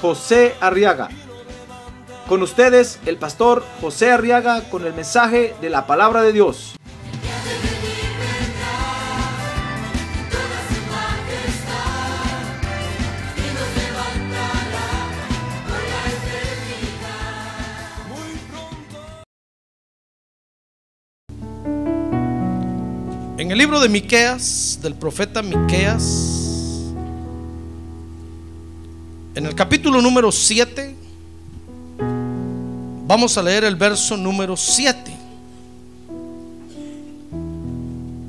José Arriaga. Con ustedes, el pastor José Arriaga con el mensaje de la palabra de Dios. En el libro de Miqueas, del profeta Miqueas, en el capítulo número 7, vamos a leer el verso número 7.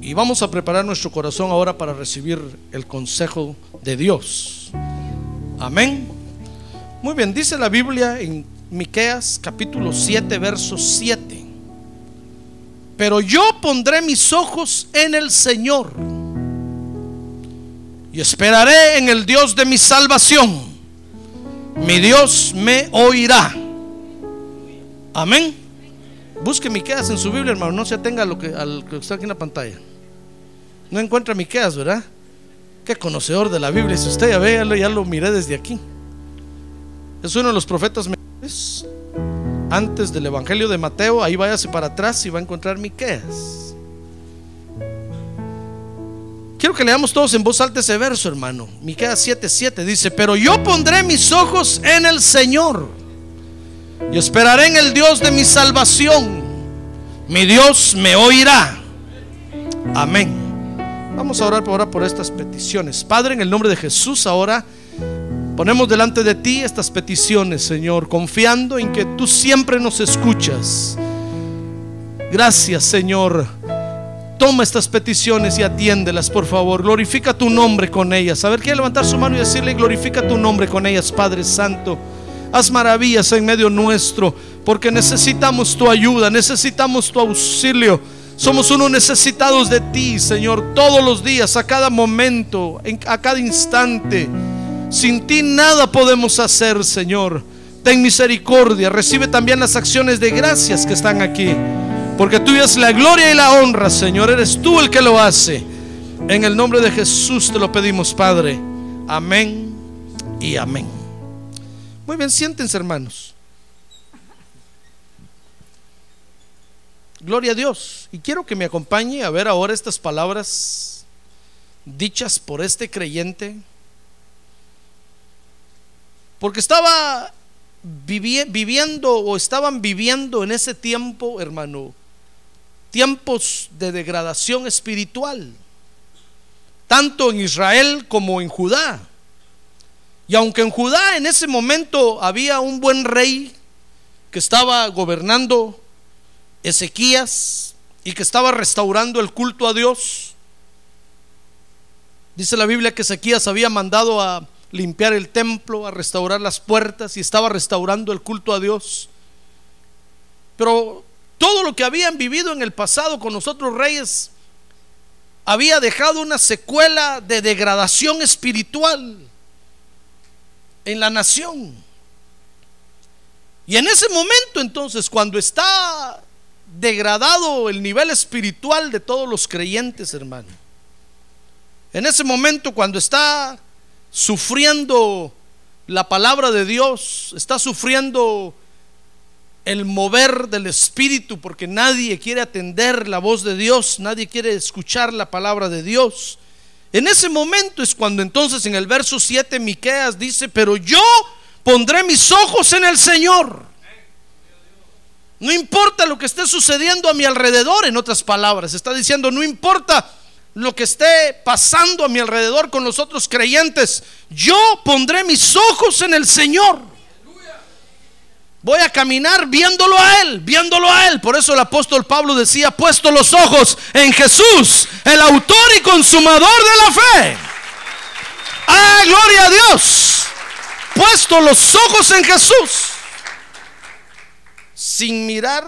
Y vamos a preparar nuestro corazón ahora para recibir el consejo de Dios. Amén. Muy bien, dice la Biblia en Miqueas capítulo 7, verso 7. Pero yo pondré mis ojos en el Señor y esperaré en el Dios de mi salvación. Mi Dios me oirá. Amén. Busque Miqueas en su Biblia, hermano. No se atenga a lo que, que está aquí en la pantalla. No encuentra Miqueas, ¿verdad? Qué conocedor de la Biblia. Si usted ya ve, ya lo, ya lo miré desde aquí. Es uno de los profetas antes del Evangelio de Mateo, ahí váyase para atrás y va a encontrar Miqueas. Que leamos todos en voz alta ese verso, hermano. Miqueas 7:7 dice, "Pero yo pondré mis ojos en el Señor y esperaré en el Dios de mi salvación. Mi Dios me oirá." Amén. Vamos a orar ahora por estas peticiones. Padre, en el nombre de Jesús ahora Ponemos delante de ti estas peticiones, Señor, confiando en que tú siempre nos escuchas. Gracias, Señor. Toma estas peticiones y atiéndelas, por favor. Glorifica tu nombre con ellas. A ver, quiere levantar su mano y decirle, glorifica tu nombre con ellas, Padre Santo. Haz maravillas en medio nuestro, porque necesitamos tu ayuda, necesitamos tu auxilio. Somos unos necesitados de ti, Señor, todos los días, a cada momento, a cada instante. Sin ti nada podemos hacer, Señor. Ten misericordia. Recibe también las acciones de gracias que están aquí. Porque tuya es la gloria y la honra, Señor. Eres tú el que lo hace. En el nombre de Jesús te lo pedimos, Padre. Amén y amén. Muy bien, siéntense, hermanos. Gloria a Dios. Y quiero que me acompañe a ver ahora estas palabras dichas por este creyente porque estaba viviendo o estaban viviendo en ese tiempo, hermano, tiempos de degradación espiritual, tanto en Israel como en Judá. Y aunque en Judá en ese momento había un buen rey que estaba gobernando Ezequías y que estaba restaurando el culto a Dios, dice la Biblia que Ezequías había mandado a limpiar el templo, a restaurar las puertas y estaba restaurando el culto a Dios. Pero todo lo que habían vivido en el pasado con nosotros reyes había dejado una secuela de degradación espiritual en la nación. Y en ese momento entonces, cuando está degradado el nivel espiritual de todos los creyentes, hermano, en ese momento cuando está sufriendo la palabra de Dios, está sufriendo el mover del Espíritu, porque nadie quiere atender la voz de Dios, nadie quiere escuchar la palabra de Dios. En ese momento es cuando entonces en el verso 7 Miqueas dice, "Pero yo pondré mis ojos en el Señor." No importa lo que esté sucediendo a mi alrededor, en otras palabras, está diciendo, no importa lo que esté pasando a mi alrededor con los otros creyentes, yo pondré mis ojos en el Señor. Voy a caminar viéndolo a Él, viéndolo a Él. Por eso el apóstol Pablo decía, puesto los ojos en Jesús, el autor y consumador de la fe. Ah, gloria a Dios. puesto los ojos en Jesús sin mirar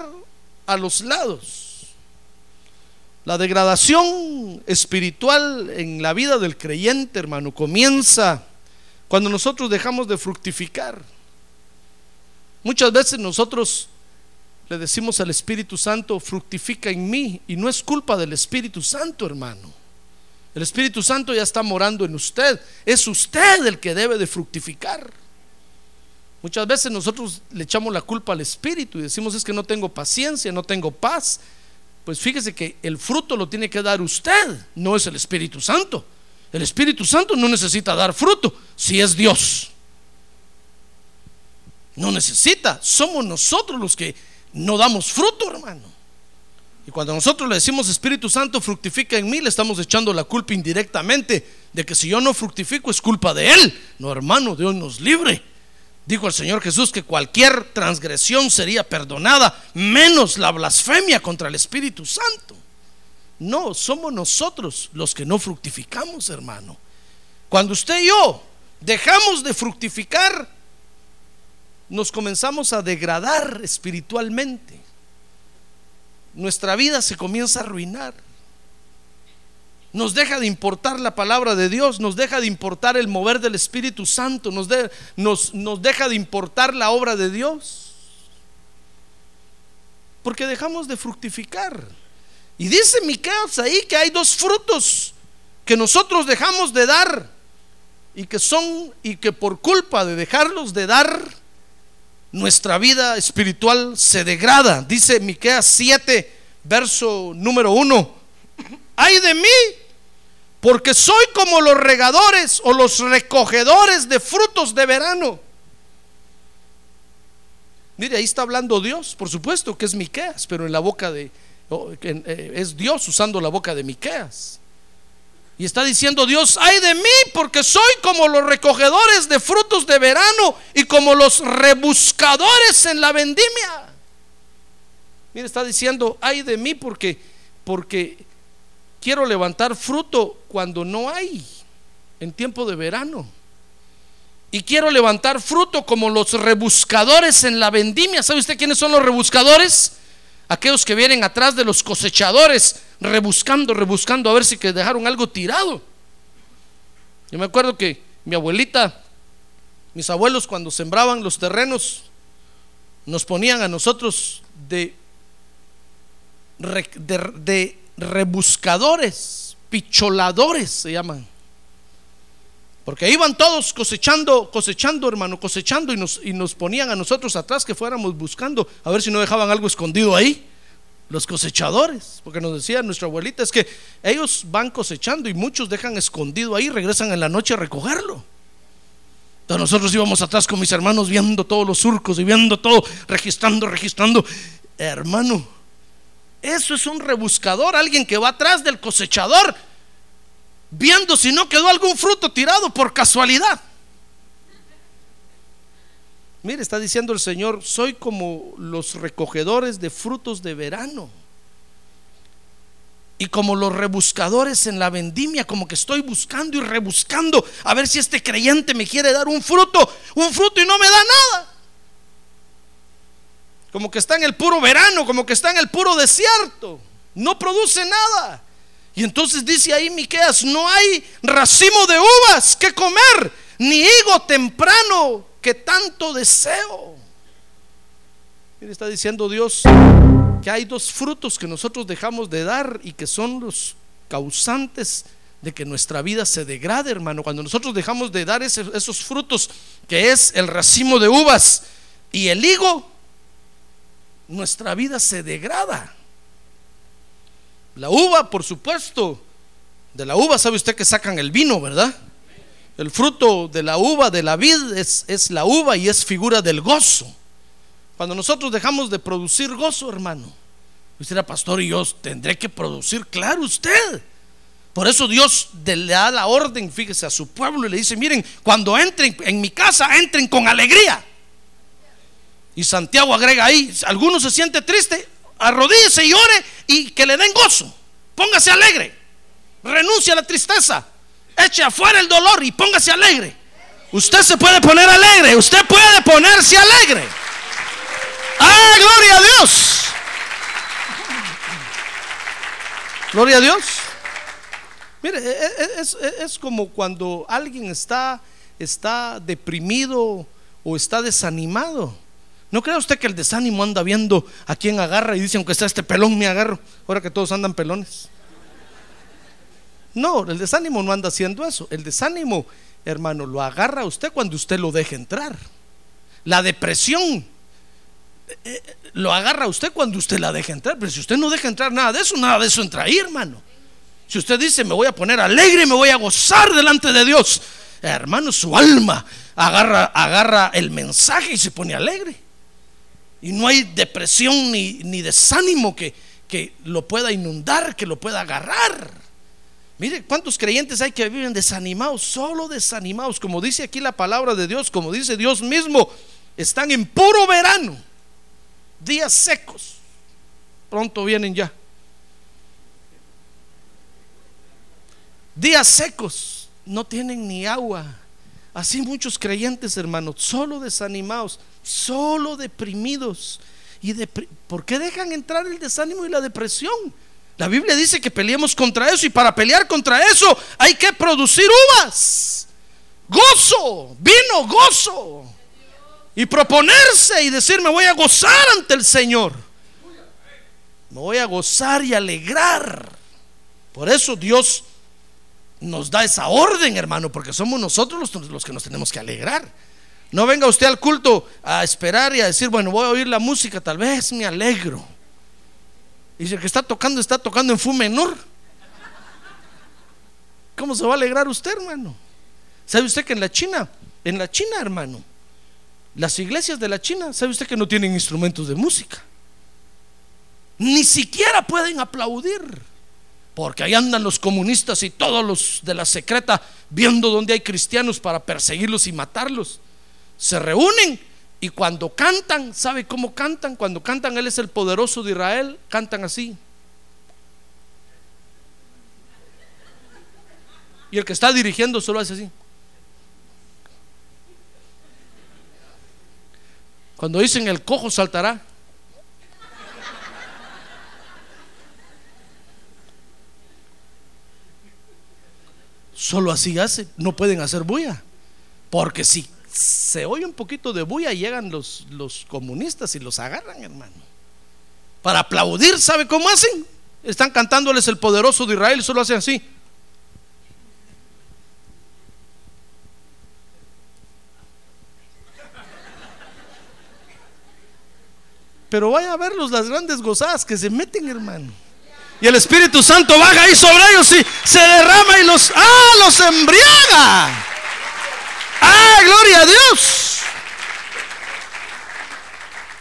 a los lados. La degradación espiritual en la vida del creyente, hermano, comienza cuando nosotros dejamos de fructificar. Muchas veces nosotros le decimos al Espíritu Santo, fructifica en mí, y no es culpa del Espíritu Santo, hermano. El Espíritu Santo ya está morando en usted. Es usted el que debe de fructificar. Muchas veces nosotros le echamos la culpa al Espíritu y decimos es que no tengo paciencia, no tengo paz. Pues fíjese que el fruto lo tiene que dar usted, no es el Espíritu Santo. El Espíritu Santo no necesita dar fruto si es Dios. No necesita, somos nosotros los que no damos fruto, hermano. Y cuando nosotros le decimos Espíritu Santo fructifica en mí, le estamos echando la culpa indirectamente de que si yo no fructifico es culpa de Él. No, hermano, Dios nos libre. Dijo el Señor Jesús que cualquier transgresión sería perdonada, menos la blasfemia contra el Espíritu Santo. No, somos nosotros los que no fructificamos, hermano. Cuando usted y yo dejamos de fructificar, nos comenzamos a degradar espiritualmente. Nuestra vida se comienza a arruinar. Nos deja de importar la palabra de Dios, nos deja de importar el mover del Espíritu Santo, nos, deja de importar la obra de Dios. Porque dejamos de fructificar. Y dice Miqueas ahí que hay dos frutos que nosotros dejamos de dar y que son y que por culpa de dejarlos de dar nuestra vida espiritual se degrada. Dice Miqueas 7, verso número 1. Ay de mí, porque soy como los regadores o los recogedores de frutos de verano. Mire, ahí está hablando Dios, por supuesto que es Miqueas, pero en la boca de eh, es Dios usando la boca de Miqueas. Y está diciendo Dios, ay de mí, porque soy como los recogedores de frutos de verano y como los rebuscadores en la vendimia. Mire, está diciendo, ay de mí, porque, porque quiero levantar fruto cuando no hay, en tiempo de verano. Y quiero levantar fruto como los rebuscadores en la vendimia. ¿Sabe usted quiénes son los rebuscadores? Aquellos que vienen atrás de los cosechadores, rebuscando, rebuscando a ver si que dejaron algo tirado. Yo me acuerdo que mi abuelita, mis abuelos cuando sembraban los terrenos, nos ponían a nosotros de, de, rebuscadores, picholadores se llaman. Porque iban todos cosechando, cosechando, hermano, cosechando y nos, y nos ponían a nosotros atrás que fuéramos buscando a ver si no dejaban algo escondido ahí. Los cosechadores, porque nos decía nuestra abuelita, es que ellos van cosechando y muchos dejan escondido ahí, regresan en la noche a recogerlo. Entonces nosotros íbamos atrás con mis hermanos viendo todos los surcos y viendo todo, registrando, registrando. Hermano, eso es un rebuscador, alguien que va atrás del cosechador viendo si no quedó algún fruto tirado por casualidad. Mire, está diciendo el Señor, soy como los recogedores de frutos de verano. Y como los rebuscadores en la vendimia, como que estoy buscando y rebuscando a ver si este creyente me quiere dar un fruto, un fruto y no me da nada. Como que está en el puro verano, como que está en el puro desierto. No produce nada. Y entonces dice ahí Miqueas, no hay racimo de uvas que comer, ni higo temprano que tanto deseo. Mire, está diciendo Dios que hay dos frutos que nosotros dejamos de dar y que son los causantes de que nuestra vida se degrade, hermano. Cuando nosotros dejamos de dar esos frutos, que es el racimo de uvas y el higo, nuestra vida se degrada. La uva, por supuesto, de la uva sabe usted que sacan el vino, ¿verdad? El fruto de la uva, de la vid, es, es la uva y es figura del gozo. Cuando nosotros dejamos de producir gozo, hermano, usted era pastor y yo tendré que producir, claro, usted. Por eso Dios le da la orden, fíjese, a su pueblo y le dice, miren, cuando entren en mi casa, entren con alegría. Y Santiago agrega ahí, alguno se siente triste, arrodíllese y ore y que le den gozo. Póngase alegre. Renuncia a la tristeza. Eche afuera el dolor y póngase alegre. Usted se puede poner alegre, usted puede ponerse alegre. ¡Ah, gloria a Dios! Gloria a Dios. Mire, e- e- es, es- es como cuando alguien está, está deprimido o está desanimado. ¿No cree usted que el desánimo anda viendo a quién agarra y dice, aunque está este pelón, me agarro? Ahora que todos andan pelones. No, el desánimo no anda haciendo eso. El desánimo, hermano, lo agarra a usted cuando usted lo deja entrar. La depresión eh, eh, lo agarra a usted cuando usted la deja entrar. Pero si usted no deja entrar nada de eso, nada de eso entra ahí, hermano. Si usted dice, me voy a poner alegre, me voy a gozar delante de Dios, hermano, su alma agarra, agarra el mensaje y se pone alegre. Y no hay depresión ni, ni desánimo que, que lo pueda inundar, que lo pueda agarrar. Mire, ¿cuántos creyentes hay que viven desanimados? Solo desanimados, como dice aquí la palabra de Dios, como dice Dios mismo, están en puro verano, días secos. Pronto vienen ya. Días secos, no tienen ni agua. Así muchos creyentes, hermanos, solo desanimados, solo deprimidos. ¿Y por qué dejan entrar el desánimo y la depresión? La Biblia dice que peleemos contra eso y para pelear contra eso hay que producir uvas, gozo, vino, gozo. Y proponerse y decir, me voy a gozar ante el Señor. Me voy a gozar y alegrar. Por eso Dios nos da esa orden, hermano, porque somos nosotros los, los que nos tenemos que alegrar. No venga usted al culto a esperar y a decir, bueno, voy a oír la música, tal vez me alegro. Y si que está tocando está tocando en fu menor. ¿Cómo se va a alegrar usted, hermano? ¿Sabe usted que en la China, en la China, hermano, las iglesias de la China, ¿sabe usted que no tienen instrumentos de música? Ni siquiera pueden aplaudir. Porque ahí andan los comunistas y todos los de la secreta viendo donde hay cristianos para perseguirlos y matarlos. Se reúnen y cuando cantan, ¿sabe cómo cantan? Cuando cantan Él es el poderoso de Israel, cantan así. Y el que está dirigiendo solo hace así. Cuando dicen el cojo saltará. Solo así hace, no pueden hacer bulla. Porque si se oye un poquito de bulla, llegan los, los comunistas y los agarran, hermano. Para aplaudir, ¿sabe cómo hacen? Están cantándoles el poderoso de Israel y solo hacen así. Pero vaya a verlos las grandes gozadas que se meten, hermano. Y el Espíritu Santo baja ahí sobre ellos y se derrama y los, ah, los embriaga. Ah, gloria a Dios.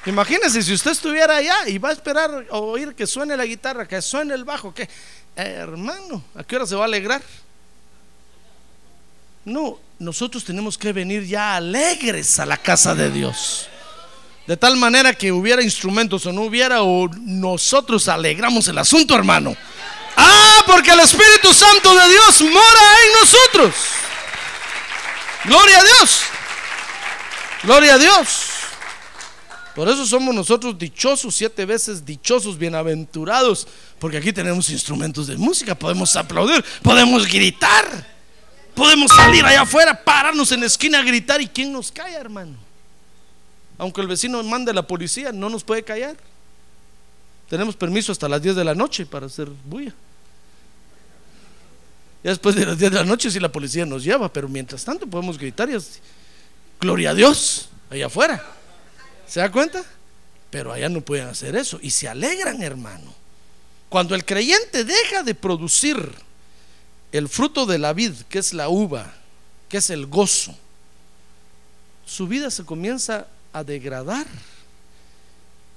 Imagínese si usted estuviera allá y va a esperar oír que suene la guitarra, que suene el bajo, que eh, hermano, ¿a qué hora se va a alegrar? No, nosotros tenemos que venir ya alegres a la casa de Dios. De tal manera que hubiera instrumentos o no hubiera, o nosotros alegramos el asunto, hermano. Ah, porque el Espíritu Santo de Dios mora en nosotros. Gloria a Dios. Gloria a Dios. Por eso somos nosotros dichosos, siete veces dichosos, bienaventurados, porque aquí tenemos instrumentos de música, podemos aplaudir, podemos gritar, podemos salir allá afuera, pararnos en la esquina a gritar y quién nos calla, hermano. Aunque el vecino mande a la policía, no nos puede callar. Tenemos permiso hasta las 10 de la noche para hacer bulla. Ya después de las 10 de la noche si la policía nos lleva, pero mientras tanto podemos gritar gloria a Dios allá afuera. ¿Se da cuenta? Pero allá no pueden hacer eso y se alegran, hermano. Cuando el creyente deja de producir el fruto de la vid, que es la uva, que es el gozo, su vida se comienza a degradar.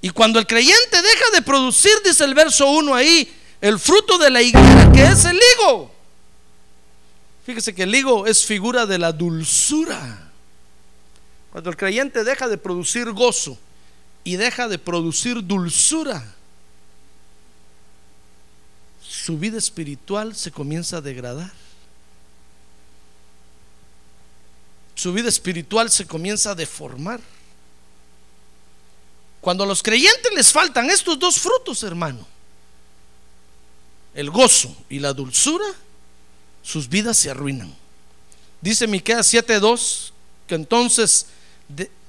Y cuando el creyente deja de producir, dice el verso 1 ahí, el fruto de la higuera, que es el higo. Fíjese que el higo es figura de la dulzura. Cuando el creyente deja de producir gozo y deja de producir dulzura, su vida espiritual se comienza a degradar. su vida espiritual se comienza a deformar. Cuando a los creyentes les faltan estos dos frutos, hermano, el gozo y la dulzura, sus vidas se arruinan. Dice Miqueas 7:2 que entonces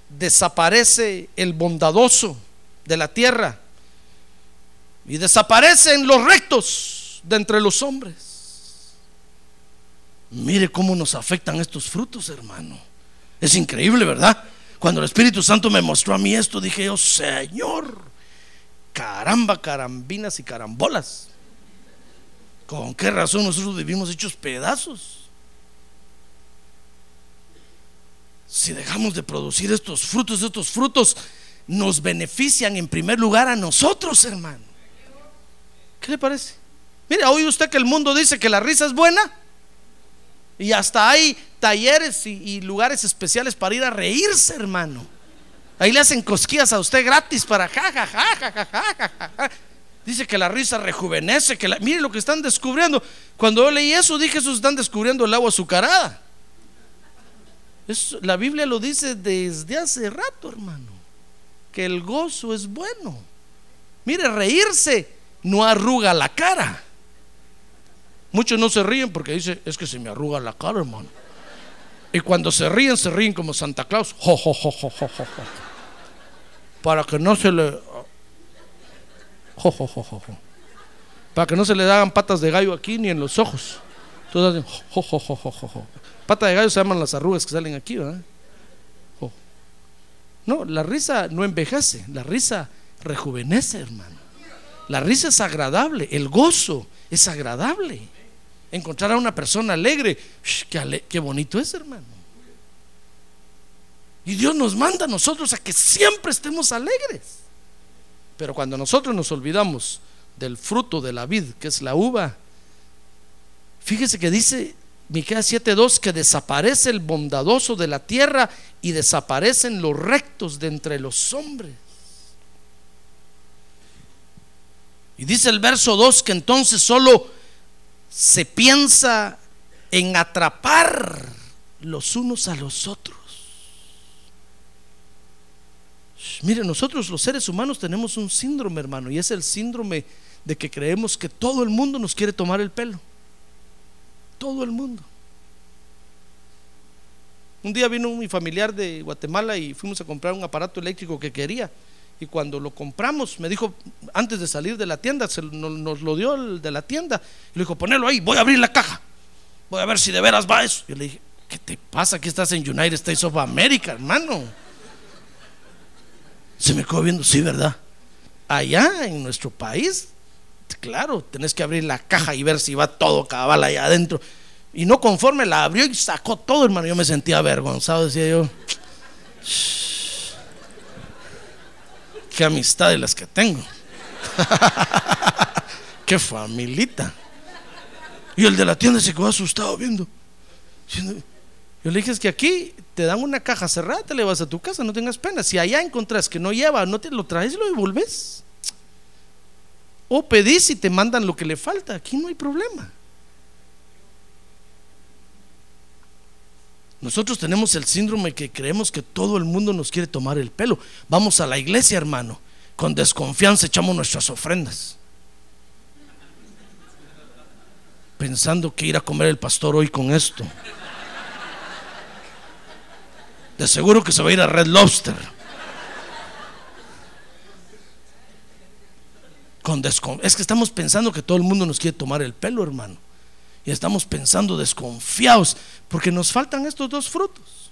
desaparece el bondadoso de la tierra y desaparecen los rectos de entre los hombres. Mire cómo nos afectan estos frutos, hermano. Es increíble, ¿verdad? Cuando el Espíritu Santo me mostró a mí esto, dije yo, Señor, caramba, carambinas y carambolas. ¿Con qué razón nosotros vivimos hechos pedazos? Si dejamos de producir estos frutos, estos frutos nos benefician en primer lugar a nosotros, hermano. ¿Qué le parece? Mire, oye usted que el mundo dice que la risa es buena. Y hasta hay talleres y, lugares especiales para ir a reírse, hermano. Ahí le hacen cosquillas a usted gratis para ja, ja, ja, ja, ja, ja, ja. Dice que la risa rejuvenece, que la, mire lo que están descubriendo. Cuando yo leí eso, dije, eso están descubriendo el agua azucarada. la Biblia lo dice desde hace rato, hermano, que el gozo es bueno. Mire, reírse no arruga la cara. Muchos no se ríen porque dice, es que se me arruga la cara, hermano. Y cuando se ríen, se ríen como Santa Claus. Para que no se le... Para que no se le hagan patas de gallo aquí ni en los ojos. Todos hacen... Pata de gallo se llaman las arrugas que salen aquí, ¿verdad? No, la risa no envejece, la risa rejuvenece, hermano. La risa es agradable, el gozo es agradable encontrar a una persona alegre, qué, bonito es, hermano. Y Dios nos manda a nosotros a que siempre estemos alegres. Pero cuando nosotros nos olvidamos del fruto de la vid, que es la uva, fíjese que dice Miqueas 7:2 que desaparece el bondadoso de la tierra y desaparecen los rectos de entre los hombres. Y dice el verso 2 que entonces solo se piensa en atrapar los unos a los otros. Mire, nosotros los seres humanos tenemos un síndrome, hermano, y es el síndrome de que creemos que todo el mundo nos quiere tomar el pelo. Todo el mundo. Un día vino mi familiar de Guatemala y fuimos a comprar un aparato eléctrico que quería. Y cuando lo compramos, me dijo, antes de salir de la tienda, nos, lo dio el de la tienda. Y le dijo, ponelo ahí, voy a abrir la caja. Voy a ver si de veras va eso. Yo le dije, ¿qué te pasa? Aquí estás en United States of America, hermano. Se me quedó viendo, sí, ¿verdad? Allá en nuestro país, claro, tenés que abrir la caja y ver si va todo cabal allá adentro. Y no conforme la abrió y sacó todo, hermano. Yo me sentía avergonzado, decía yo qué amistades las que tengo. qué familita. Y el de la tienda se quedó asustado viendo. Yo le dije es que aquí te dan una caja cerrada, te le vas a tu casa, no tengas pena. Si allá encontrás que no lleva, no te lo traes y lo devolves. O pedís y te mandan lo que le falta. Aquí no hay problema. Nosotros tenemos el síndrome que creemos que todo el mundo nos quiere tomar el pelo. Vamos a la iglesia, hermano. Con desconfianza echamos nuestras ofrendas. Pensando que ir a comer el pastor hoy con esto. De seguro que se va a ir a Red Lobster. Con es que estamos pensando que todo el mundo nos quiere tomar el pelo, hermano y estamos pensando desconfiados porque nos faltan estos dos frutos.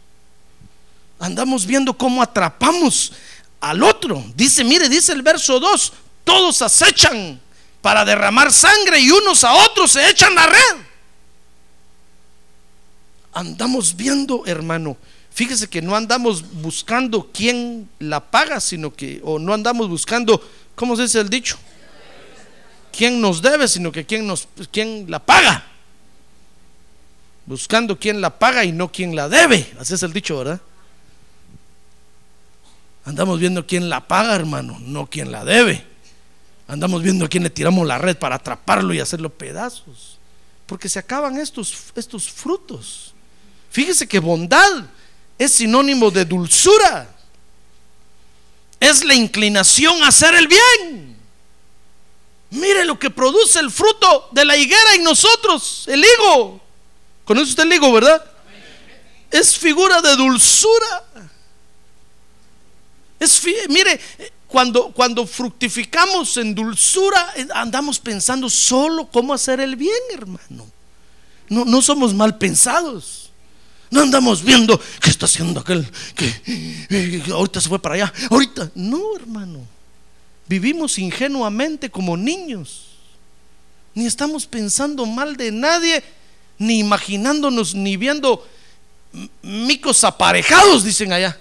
Andamos viendo cómo atrapamos al otro. Dice, mire, dice el verso 2, todos acechan para derramar sangre y unos a otros se echan la red. Andamos viendo, hermano, fíjese que no andamos buscando quién la paga, sino que, o no andamos buscando, ¿cómo se dice el dicho? ¿Quién nos debe, sino que quién, nos, quién la paga? buscando quién la paga y no quién la debe. Así es el dicho, ¿verdad? Andamos viendo quién la paga, hermano, no quién la debe. Andamos viendo a quién le tiramos la red para atraparlo y hacerlo pedazos. Porque se acaban estos, estos frutos. Fíjese que bondad es sinónimo de dulzura. Es la inclinación a hacer el bien. Mire lo que produce el fruto de la higuera en nosotros, el higo. ¿Conoce usted el higo, verdad? Es figura de dulzura. Es, mire, cuando, cuando fructificamos en dulzura, eh, andamos pensando solo cómo hacer el bien, hermano. No, no somos mal pensados. No andamos viendo qué está haciendo aquel que, ahorita se fue para allá. Ahorita, no, hermano. Vivimos ingenuamente como niños. Ni estamos pensando mal de nadie, ni imaginándonos, ni viendo micos aparejados, dicen allá.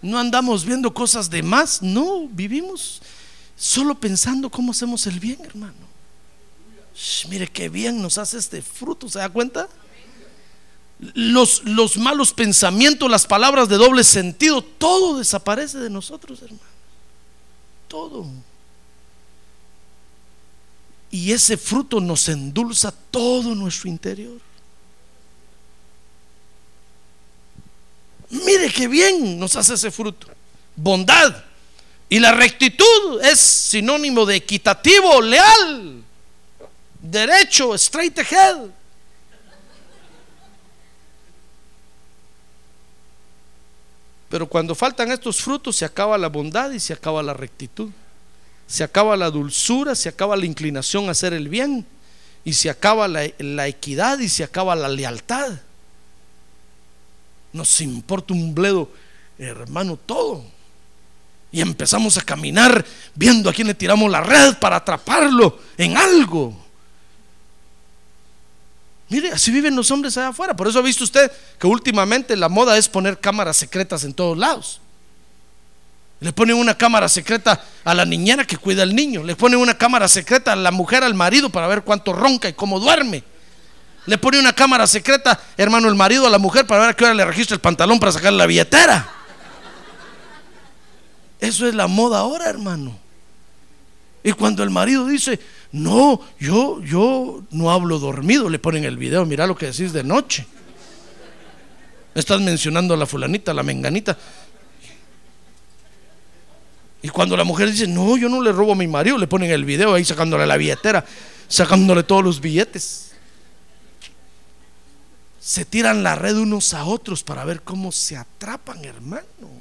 No andamos viendo cosas de más, no, vivimos solo pensando cómo hacemos el bien, hermano. mire qué bien nos hace este fruto, ¿se da cuenta? Los, los malos pensamientos, las palabras de doble sentido, todo desaparece de nosotros, hermano. Todo. Y ese fruto nos endulza todo nuestro interior. Mire qué bien nos hace ese fruto. Bondad. Y la rectitud es sinónimo de equitativo, leal, derecho, straight ahead. Pero cuando faltan estos frutos se acaba la bondad y se acaba la rectitud. Se acaba la dulzura, se acaba la inclinación a hacer el bien y se acaba la, equidad y se acaba la lealtad. Nos importa un bledo, hermano, todo. Y empezamos a caminar viendo a quién le tiramos la red para atraparlo en algo. Mire, así viven los hombres allá afuera. Por eso ha visto usted que últimamente la moda es poner cámaras secretas en todos lados. Le ponen una cámara secreta a la niñera que cuida al niño. Le ponen una cámara secreta a la mujer al marido para ver cuánto ronca y cómo duerme. Le pone una cámara secreta, hermano, el marido a la mujer para ver a qué hora le registra el pantalón para sacarle la billetera. Eso es la moda ahora, hermano. Y cuando el marido dice, no, yo, yo no hablo dormido, le ponen el video, mira lo que decís de noche. Estás mencionando a la fulanita, a la menganita. Y cuando la mujer dice, no, yo no le robo a mi marido, le ponen el video ahí sacándole la billetera, sacándole todos los billetes. Se tiran la red unos a otros para ver cómo se atrapan, hermano.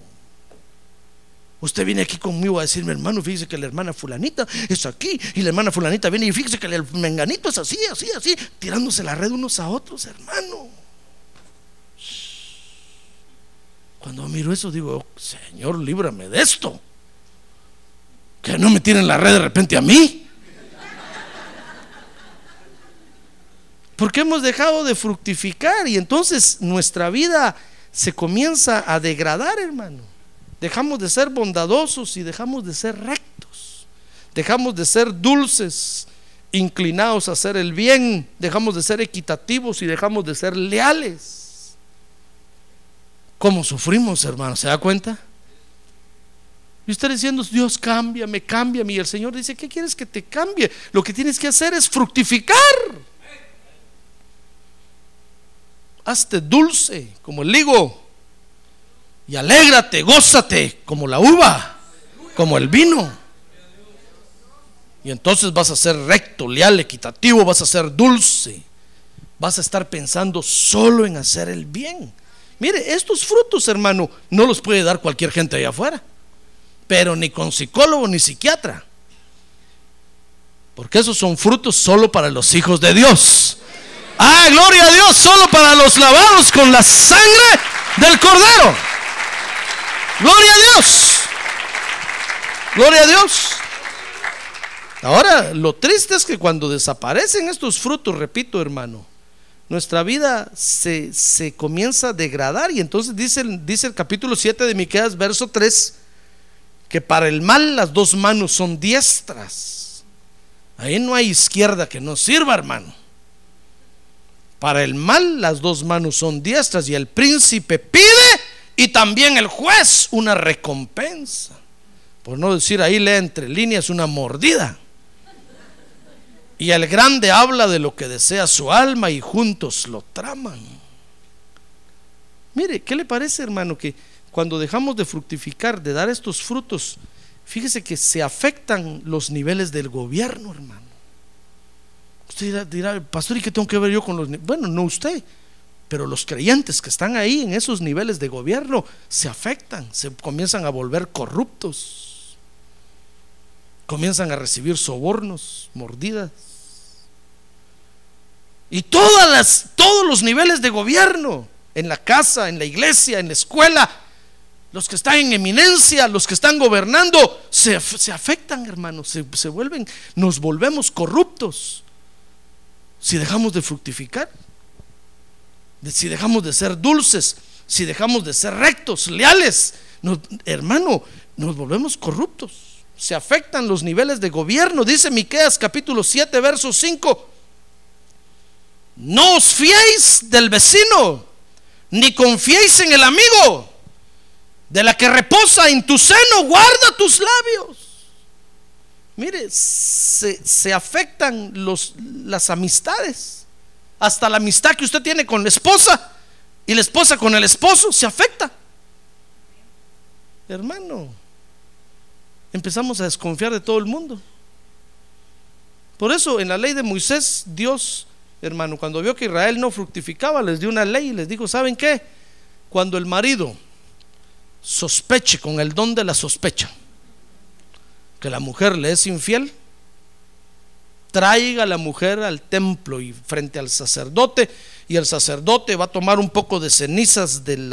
Usted viene aquí conmigo a decirme, hermano, fíjese que la hermana fulanita es aquí y la hermana fulanita viene y fíjese que el menganito es así, así, así, tirándose la red unos a otros, hermano. Cuando miro eso digo, Señor, líbrame de esto. Que no me tiren la red de repente a mí. Porque hemos dejado de fructificar y entonces nuestra vida se comienza a degradar, hermano. Dejamos de ser bondadosos y dejamos de ser rectos. Dejamos de ser dulces, inclinados a hacer el bien. Dejamos de ser equitativos y dejamos de ser leales. ¿Cómo sufrimos, hermano? ¿Se da cuenta? Y usted diciendo, Dios, cámbiame, cámbiame. Y el Señor dice, ¿qué quieres que te cambie? Lo que tienes que hacer es fructificar. Hazte dulce como el higo y alégrate, gózate como la uva, como el vino. Y entonces vas a ser recto, leal, equitativo, vas a ser dulce. Vas a estar pensando solo en hacer el bien. Mire, estos frutos, hermano, no los puede dar cualquier gente allá afuera. Pero ni con psicólogo ni psiquiatra. Porque esos son frutos solo para los hijos de Dios. Ah, gloria a Dios, solo para los lavados con la sangre del cordero. Gloria a Dios. Gloria a Dios. Ahora, lo triste es que cuando desaparecen estos frutos, repito hermano, nuestra vida se, comienza a degradar y entonces dice, dice el capítulo 7 de Miqueas, verso 3, que para el mal las dos manos son diestras. Ahí no hay izquierda que no sirva, hermano. Para el mal las dos manos son diestras y el príncipe pide y también el juez una recompensa. Por no decir ahí lee entre líneas una mordida. Y el grande habla de lo que desea su alma y juntos lo traman. Mire, ¿qué le parece, hermano? Que cuando dejamos de fructificar, de dar estos frutos, fíjese que se afectan los niveles del gobierno, hermano. Usted dirá, pastor, ¿y qué tengo que ver yo con los Bueno, no usted, pero los creyentes que están ahí en esos niveles de gobierno se afectan, se comienzan a volver corruptos, comienzan a recibir sobornos, mordidas. Y todas las, todos los niveles de gobierno, en la casa, en la iglesia, en la escuela, los que están en eminencia, los que están gobernando, se, afectan, hermanos, se, se vuelven, nos volvemos corruptos si dejamos de fructificar, si dejamos de ser dulces, si dejamos de ser rectos, leales, hermano, nos volvemos corruptos. Se afectan los niveles de gobierno, dice Miqueas capítulo 7, verso 5. No os fiéis del vecino, ni confiéis en el amigo de la que reposa en tu seno, guarda tus labios. Mire, se, afectan las amistades. Hasta la amistad que usted tiene con la esposa y la esposa con el esposo se afecta. Hermano, empezamos a desconfiar de todo el mundo. Por eso en la ley de Moisés, Dios, hermano, cuando vio que Israel no fructificaba, les dio una ley y les dijo, ¿saben qué? Cuando el marido sospeche con el don de la sospecha que la mujer le es infiel, traiga a la mujer al templo y frente al sacerdote y el sacerdote va a tomar un poco de cenizas del,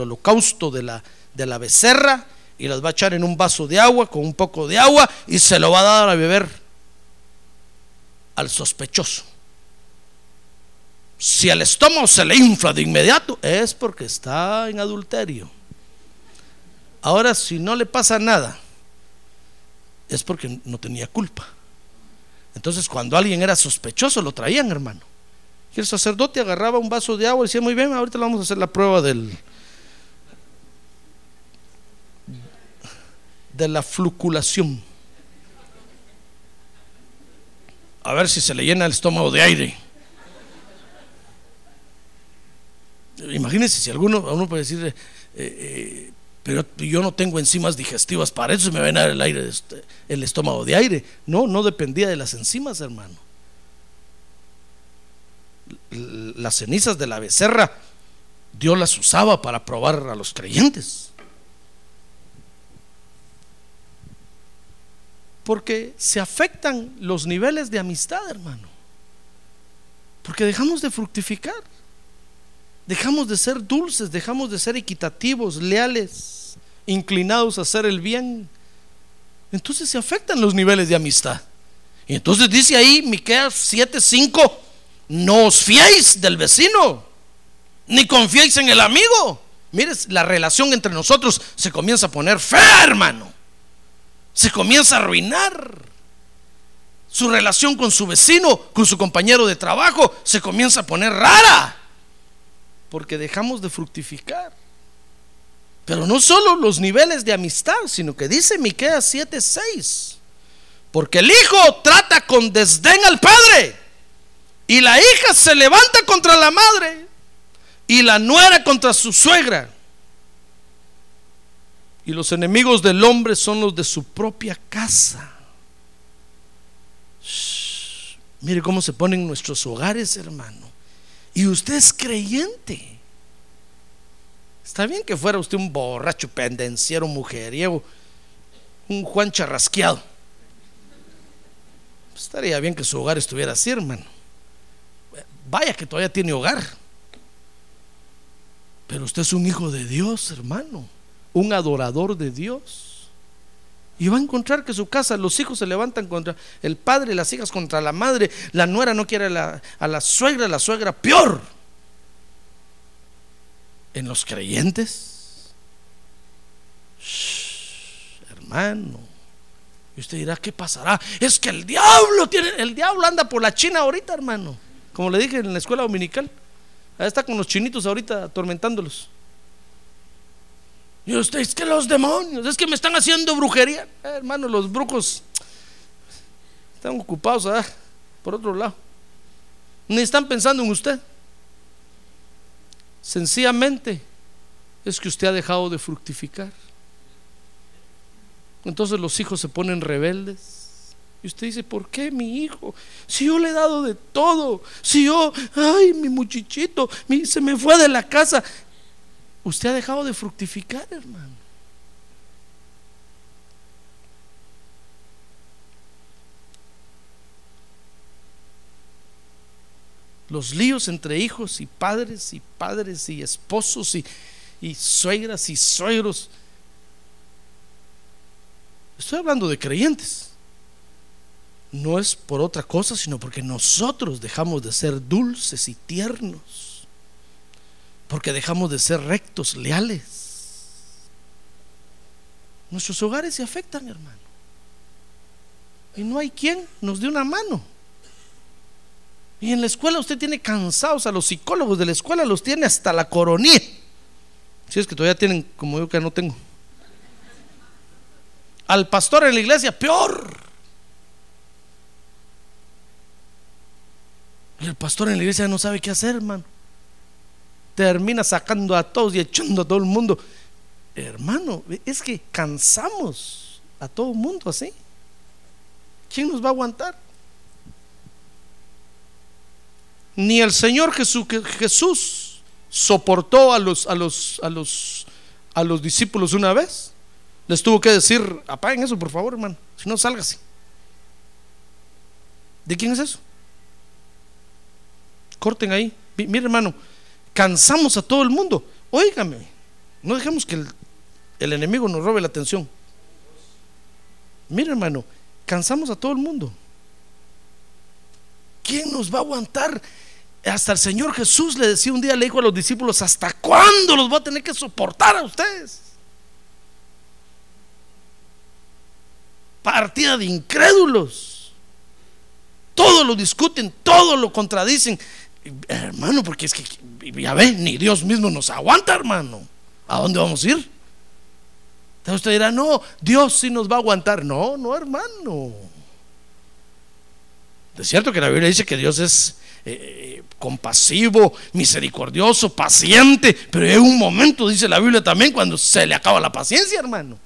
holocausto de la, de la becerra y las va a echar en un vaso de agua con un poco de agua y se lo va a dar a beber al sospechoso. Si el estómago se le infla de inmediato, es porque está en adulterio. Ahora, si no le pasa nada, es porque no tenía culpa. Entonces, cuando alguien era sospechoso, lo traían, hermano. Y el sacerdote agarraba un vaso de agua y decía, muy bien, ahorita vamos a hacer la prueba del de la fluculación. A ver si se le llena el estómago de aire. Imagínense si alguno, uno puede decir, eh, eh, pero yo no tengo enzimas digestivas para eso, me va a llenar el aire, el estómago de aire. No, no dependía de las enzimas, hermano. Las cenizas de la becerra, Dios las usaba para probar a los creyentes. Porque se afectan los niveles de amistad, hermano. Porque dejamos de fructificar. Dejamos de ser dulces, dejamos de ser equitativos, leales inclinados a hacer el bien, entonces se afectan los niveles de amistad. Y entonces dice ahí Miqueas 7:5, no os fiéis del vecino, ni confiéis en el amigo. Mire, la relación entre nosotros se comienza a poner fea, hermano. Se comienza a arruinar. Su relación con su vecino, con su compañero de trabajo, se comienza a poner rara. Porque dejamos de fructificar. Pero no solo los niveles de amistad, sino que dice Miqueas 7:6. Porque el hijo trata con desdén al padre, y la hija se levanta contra la madre, y la nuera contra su suegra. Y los enemigos del hombre son los de su propia casa. mire cómo se ponen nuestros hogares, hermano. Y usted es creyente. Está bien que fuera usted un borracho, pendenciero, mujeriego, un Juan charrasqueado. Estaría bien que su hogar estuviera así, hermano. Vaya que todavía tiene hogar. Pero usted es un hijo de Dios, hermano. Un adorador de Dios. Y va a encontrar que su casa, los hijos se levantan contra el padre, las hijas contra la madre, la nuera no quiere a la, a la suegra, la suegra peor en los creyentes. hermano. Y usted dirá, ¿qué pasará? Es que el diablo tiene, el diablo anda por la China ahorita, hermano. Como le dije en la escuela dominical. Ahí está con los chinitos ahorita atormentándolos. Y usted, es que los demonios, es que me están haciendo brujería. Eh, hermano, los brujos están ocupados por otro lado. Ni están pensando en usted. Sencillamente es que usted ha dejado de fructificar. Entonces los hijos se ponen rebeldes. Y usted dice, ¿por qué mi hijo? Si yo le he dado de todo, si yo, ay, mi muchachito, se me fue de la casa. Usted ha dejado de fructificar, hermano. Los líos entre hijos y padres y padres y esposos y, y suegras y suegros. Estoy hablando de creyentes. No es por otra cosa, sino porque nosotros dejamos de ser dulces y tiernos. Porque dejamos de ser rectos, leales. Nuestros hogares se afectan, hermano. Y no hay quien nos dé una mano. Y en la escuela usted tiene cansados a los psicólogos de la escuela, los tiene hasta la coronía. Si es que todavía tienen, como yo que no tengo. Al pastor en la iglesia, peor. Y el pastor en la iglesia no sabe qué hacer, hermano. Termina sacando a todos y echando a todo el mundo. Hermano, es que cansamos a todo el mundo así. ¿Quién nos va a aguantar? Ni el Señor Jesús, Jesús soportó a los, a los, a los, a los discípulos una vez. Les tuvo que decir, apaguen eso, por favor, hermano. Si no, sálgase. ¿De quién es eso? Corten ahí. Mire, hermano, cansamos a todo el mundo. Óigame, no dejemos que el, el enemigo nos robe la atención. Mire, hermano, cansamos a todo el mundo. ¿Quién nos va a aguantar hasta el Señor Jesús le decía un día, le dijo a los discípulos, ¿hasta cuándo los voy a tener que soportar a ustedes? Partida de incrédulos. Todo lo discuten, todo lo contradicen. Hermano, porque es que, ya ve, ni Dios mismo nos aguanta, hermano. ¿A dónde vamos a ir? Entonces usted dirá, no, Dios sí nos va a aguantar. No, no, hermano. Es cierto que la Biblia dice que Dios es eh, compasivo, misericordioso, paciente, pero hay un momento, dice la Biblia también, cuando se le acaba la paciencia, hermano.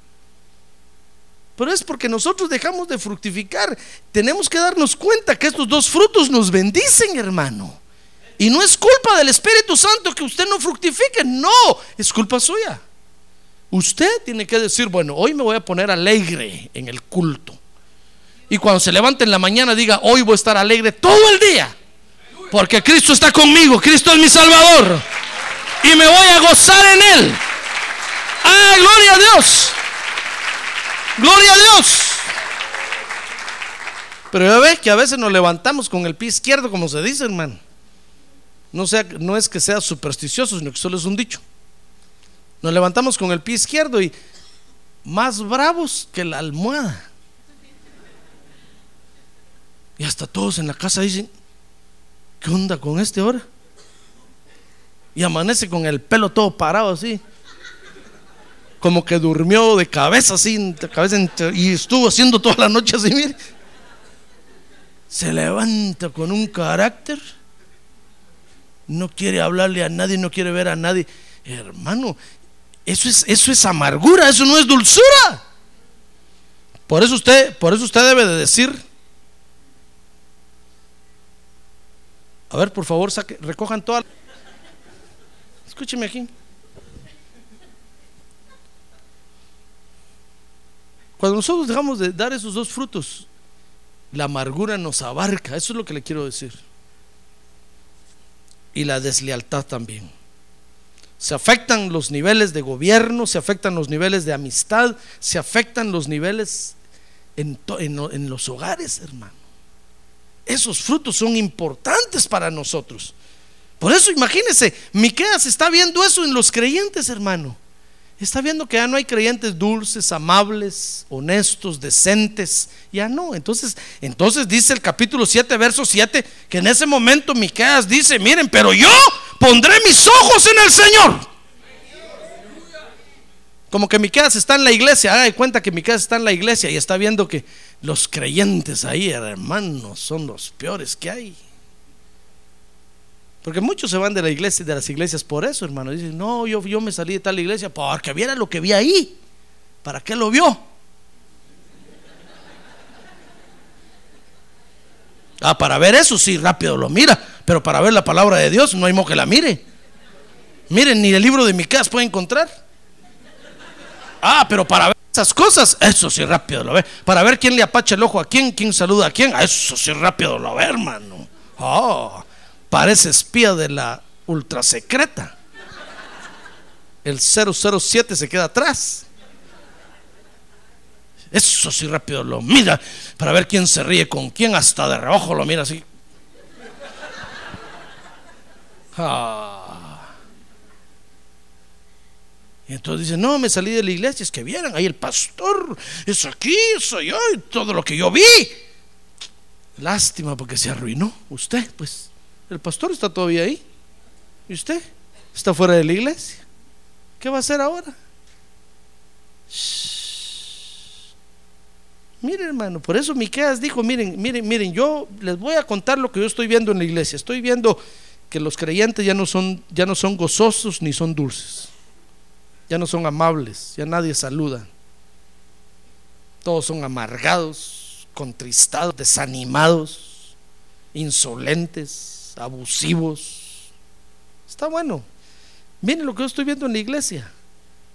Pero es porque nosotros dejamos de fructificar. Tenemos que darnos cuenta que estos dos frutos nos bendicen, hermano. Y no es culpa del Espíritu Santo que usted no fructifique, no, es culpa suya. Usted tiene que decir, bueno, hoy me voy a poner alegre en el culto. Y cuando se levante en la mañana diga, hoy voy a estar alegre todo el día. Porque Cristo está conmigo, Cristo es mi Salvador. Y me voy a gozar en Él. ¡Ah, gloria a Dios! ¡Gloria a Dios! Pero ya ves que a veces nos levantamos con el pie izquierdo, como se dice, hermano. No, sea, no es que sea supersticioso, sino que solo es un dicho. Nos levantamos con el pie izquierdo y más bravos que la almohada. Y hasta todos en la casa dicen, ¿qué onda con este ahora? Y amanece con el pelo todo parado así. Como que durmió de cabeza así, de cabeza y estuvo haciendo toda la noche así, mire. Se levanta con un carácter. No quiere hablarle a nadie, no quiere ver a nadie. Hermano, eso es, eso es amargura, eso no es dulzura. Por eso usted, por eso usted debe de decir, A ver, por favor, recojan toda. Escúcheme aquí. Cuando nosotros dejamos de dar esos dos frutos, la amargura nos abarca. Eso es lo que le quiero decir. Y la deslealtad también. Se afectan los niveles de gobierno, se afectan los niveles de amistad, se afectan los niveles en, en los hogares, hermano esos frutos son importantes para nosotros. Por eso imagínense, Miqueas está viendo eso en los creyentes, hermano. Está viendo que ya no hay creyentes dulces, amables, honestos, decentes. Ya no. Entonces, entonces dice el capítulo 7, verso 7, que en ese momento Miqueas dice, miren, pero yo pondré mis ojos en el Señor. Como que Miqueas está en la iglesia, haga de cuenta que Miqueas está en la iglesia y está viendo que los creyentes ahí, hermanos, son los peores que hay. Porque muchos se van de la iglesia, de las iglesias por eso, hermano. Dicen, no, yo, yo me salí de tal iglesia porque viera lo que vi ahí. ¿Para qué lo vio? Ah, para ver eso sí, rápido lo mira. Pero para ver la palabra de Dios no hay modo que la mire. Miren, ni el libro de Miqueas puede encontrar. Ah, pero para ver esas cosas, eso sí rápido lo ve. Para ver quién le apacha el ojo a quién, quién saluda a quién, eso sí rápido lo ve, hermano. Oh, parece espía de la ultrasecreta. El 007 se queda atrás. Eso sí rápido lo mira para ver quién se ríe con quién, hasta de reojo lo mira así. Ah. Y entonces dice, no, me salí de la iglesia, es que vieran, ahí el pastor, es aquí, soy yo, y todo lo que yo vi. Lástima porque se arruinó usted, pues el pastor está todavía ahí. ¿Y usted? Está fuera de la iglesia. ¿Qué va a hacer ahora? Miren, hermano, por eso Miqueas dijo, miren, miren, miren, yo les voy a contar lo que yo estoy viendo en la iglesia. Estoy viendo que los creyentes ya no son ya no son gozosos ni son dulces. Ya no son amables, ya nadie saluda. Todos son amargados, contristados, desanimados, insolentes, abusivos. Está bueno. Miren lo que yo estoy viendo en la iglesia.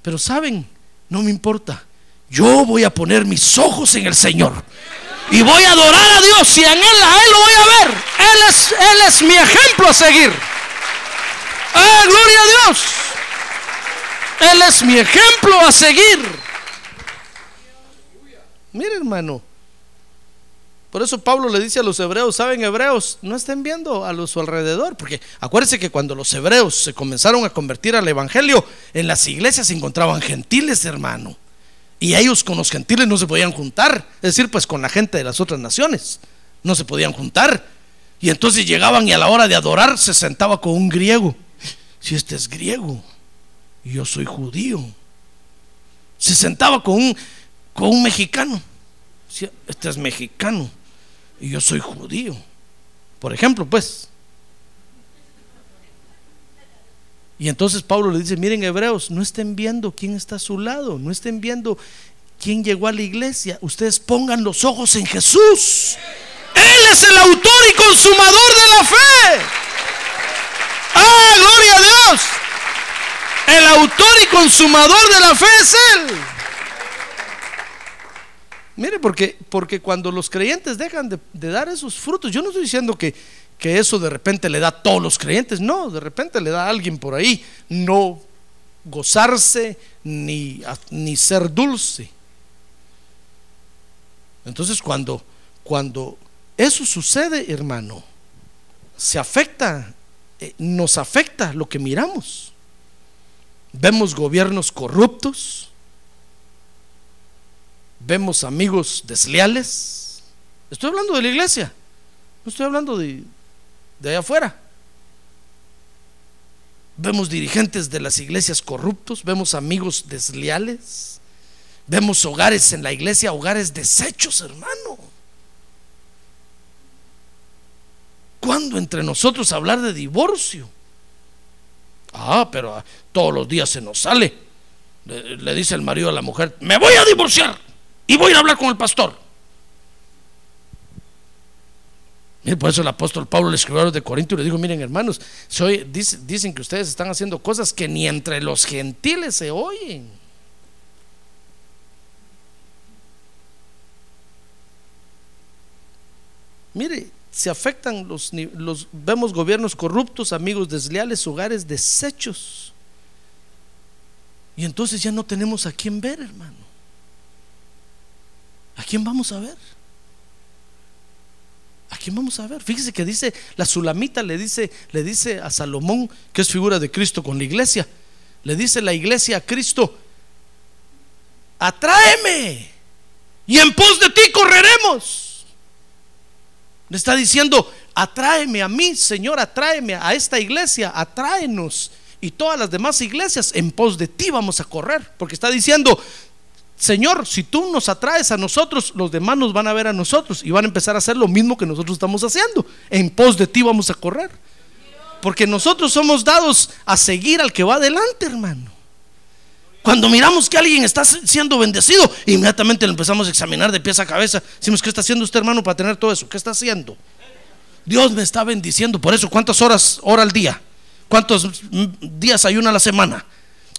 Pero saben, no me importa yo voy a poner mis ojos en el Señor. Y voy a adorar a Dios y en Él, a Él lo voy a ver. Él es, Él es mi ejemplo a seguir. ¡Ah, gloria a Dios! Él es mi ejemplo a seguir. Mire, hermano. Por eso Pablo le dice a los hebreos, ¿saben hebreos? No estén viendo a los su alrededor, porque acuérdense que cuando los hebreos se comenzaron a convertir al evangelio, en las iglesias se encontraban gentiles, hermano. Y ellos con los gentiles no se podían juntar, es decir, pues con la gente de las otras naciones, no se podían juntar. Y entonces llegaban y a la hora de adorar se sentaba con un griego. Si este es griego, yo soy judío. Se sentaba con un, con un mexicano. Si este es mexicano, y yo soy judío. Por ejemplo, pues. Y entonces Pablo le dice, miren hebreos, no estén viendo quién está a su lado, no estén viendo quién llegó a la iglesia, ustedes pongan los ojos en Jesús. Él es el autor y consumador de la fe. Ah, gloria a Dios. El autor y consumador de la fe es Él. Mire, porque, porque cuando los creyentes dejan de, dar esos frutos, yo no estoy diciendo que, que eso de repente le da a todos los creyentes. No, de repente le da a alguien por ahí. No gozarse ni, ni ser dulce. Entonces cuando, cuando eso sucede, hermano, se afecta, eh, nos afecta lo que miramos. Vemos gobiernos corruptos, vemos amigos desleales. Estoy hablando de la iglesia, no estoy hablando de, de allá afuera. Vemos dirigentes de las iglesias corruptos, vemos amigos desleales, vemos hogares en la iglesia, hogares deshechos, hermano. ¿Cuándo entre nosotros hablar de divorcio? Ah, pero todos los días se nos sale. Le, dice el marido a la mujer, me voy a divorciar y voy a hablar con el pastor. por eso el apóstol Pablo le escribió a los de Corinto y le dijo, miren hermanos, soy, dicen que ustedes están haciendo cosas que ni entre los gentiles se oyen. Mire, se afectan los, los, vemos gobiernos corruptos, amigos desleales, hogares deshechos. Y entonces ya no tenemos a quién ver, hermano. ¿A quién vamos a ver? ¿A quién vamos a ver? Fíjese que dice, la Sulamita le dice, le dice a Salomón, que es figura de Cristo con la iglesia, le dice la iglesia a Cristo, atráeme y en pos de ti correremos. Le está diciendo, atráeme a mí, Señor, atráeme a esta iglesia, atráenos. Y todas las demás iglesias en pos de ti vamos a correr. Porque está diciendo, Señor, si tú nos atraes a nosotros, los demás nos van a ver a nosotros y van a empezar a hacer lo mismo que nosotros estamos haciendo. En pos de ti vamos a correr. Porque nosotros somos dados a seguir al que va adelante, hermano. Cuando miramos que alguien está siendo bendecido, inmediatamente lo empezamos a examinar de pies a cabeza. Decimos, ¿qué está haciendo usted, hermano, para tener todo eso? ¿Qué está haciendo? Dios me está bendiciendo. Por eso, ¿cuántas horas ora al día? ¿Cuántos días ayuna a la semana?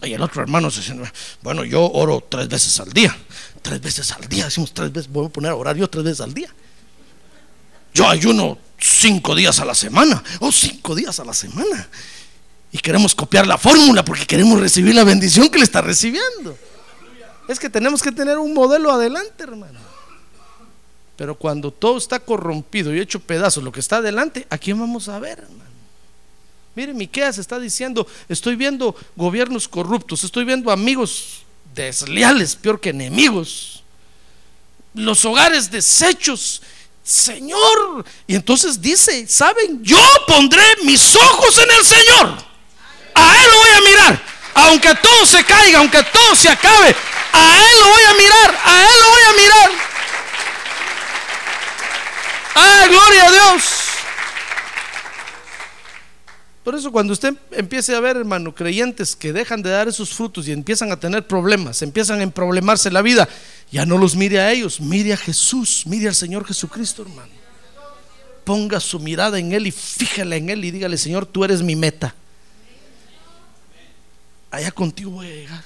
Y el otro hermano se dice, bueno, yo oro tres veces al día. Tres veces al día, decimos tres veces, voy a poner horario tres veces al día. Yo ayuno cinco días a la semana, o cinco días a la semana. Y queremos copiar la fórmula porque queremos recibir la bendición que le está recibiendo. Es que tenemos que tener un modelo adelante, hermano. Pero cuando todo está corrompido y hecho pedazos, lo que está adelante, ¿a quién vamos a ver, hermano? Mire, Miqueas está diciendo, estoy viendo gobiernos corruptos, estoy viendo amigos desleales, peor que enemigos. Los hogares deshechos, Señor. Y entonces dice, ¿saben? Yo pondré mis ojos en el Señor. A Él lo voy a mirar. Aunque todo se caiga, aunque todo se acabe, a Él lo voy a mirar, a Él lo voy a mirar. ¡Ah, gloria a Dios! Por eso cuando usted empiece a ver, hermano, creyentes que dejan de dar esos frutos y empiezan a tener problemas, empiezan a emproblemarse la vida, ya no los mire a ellos, mire a Jesús, mire al Señor Jesucristo, hermano. Ponga su mirada en Él y fíjala en Él y dígale, Señor, tú eres mi meta. Allá contigo voy a llegar.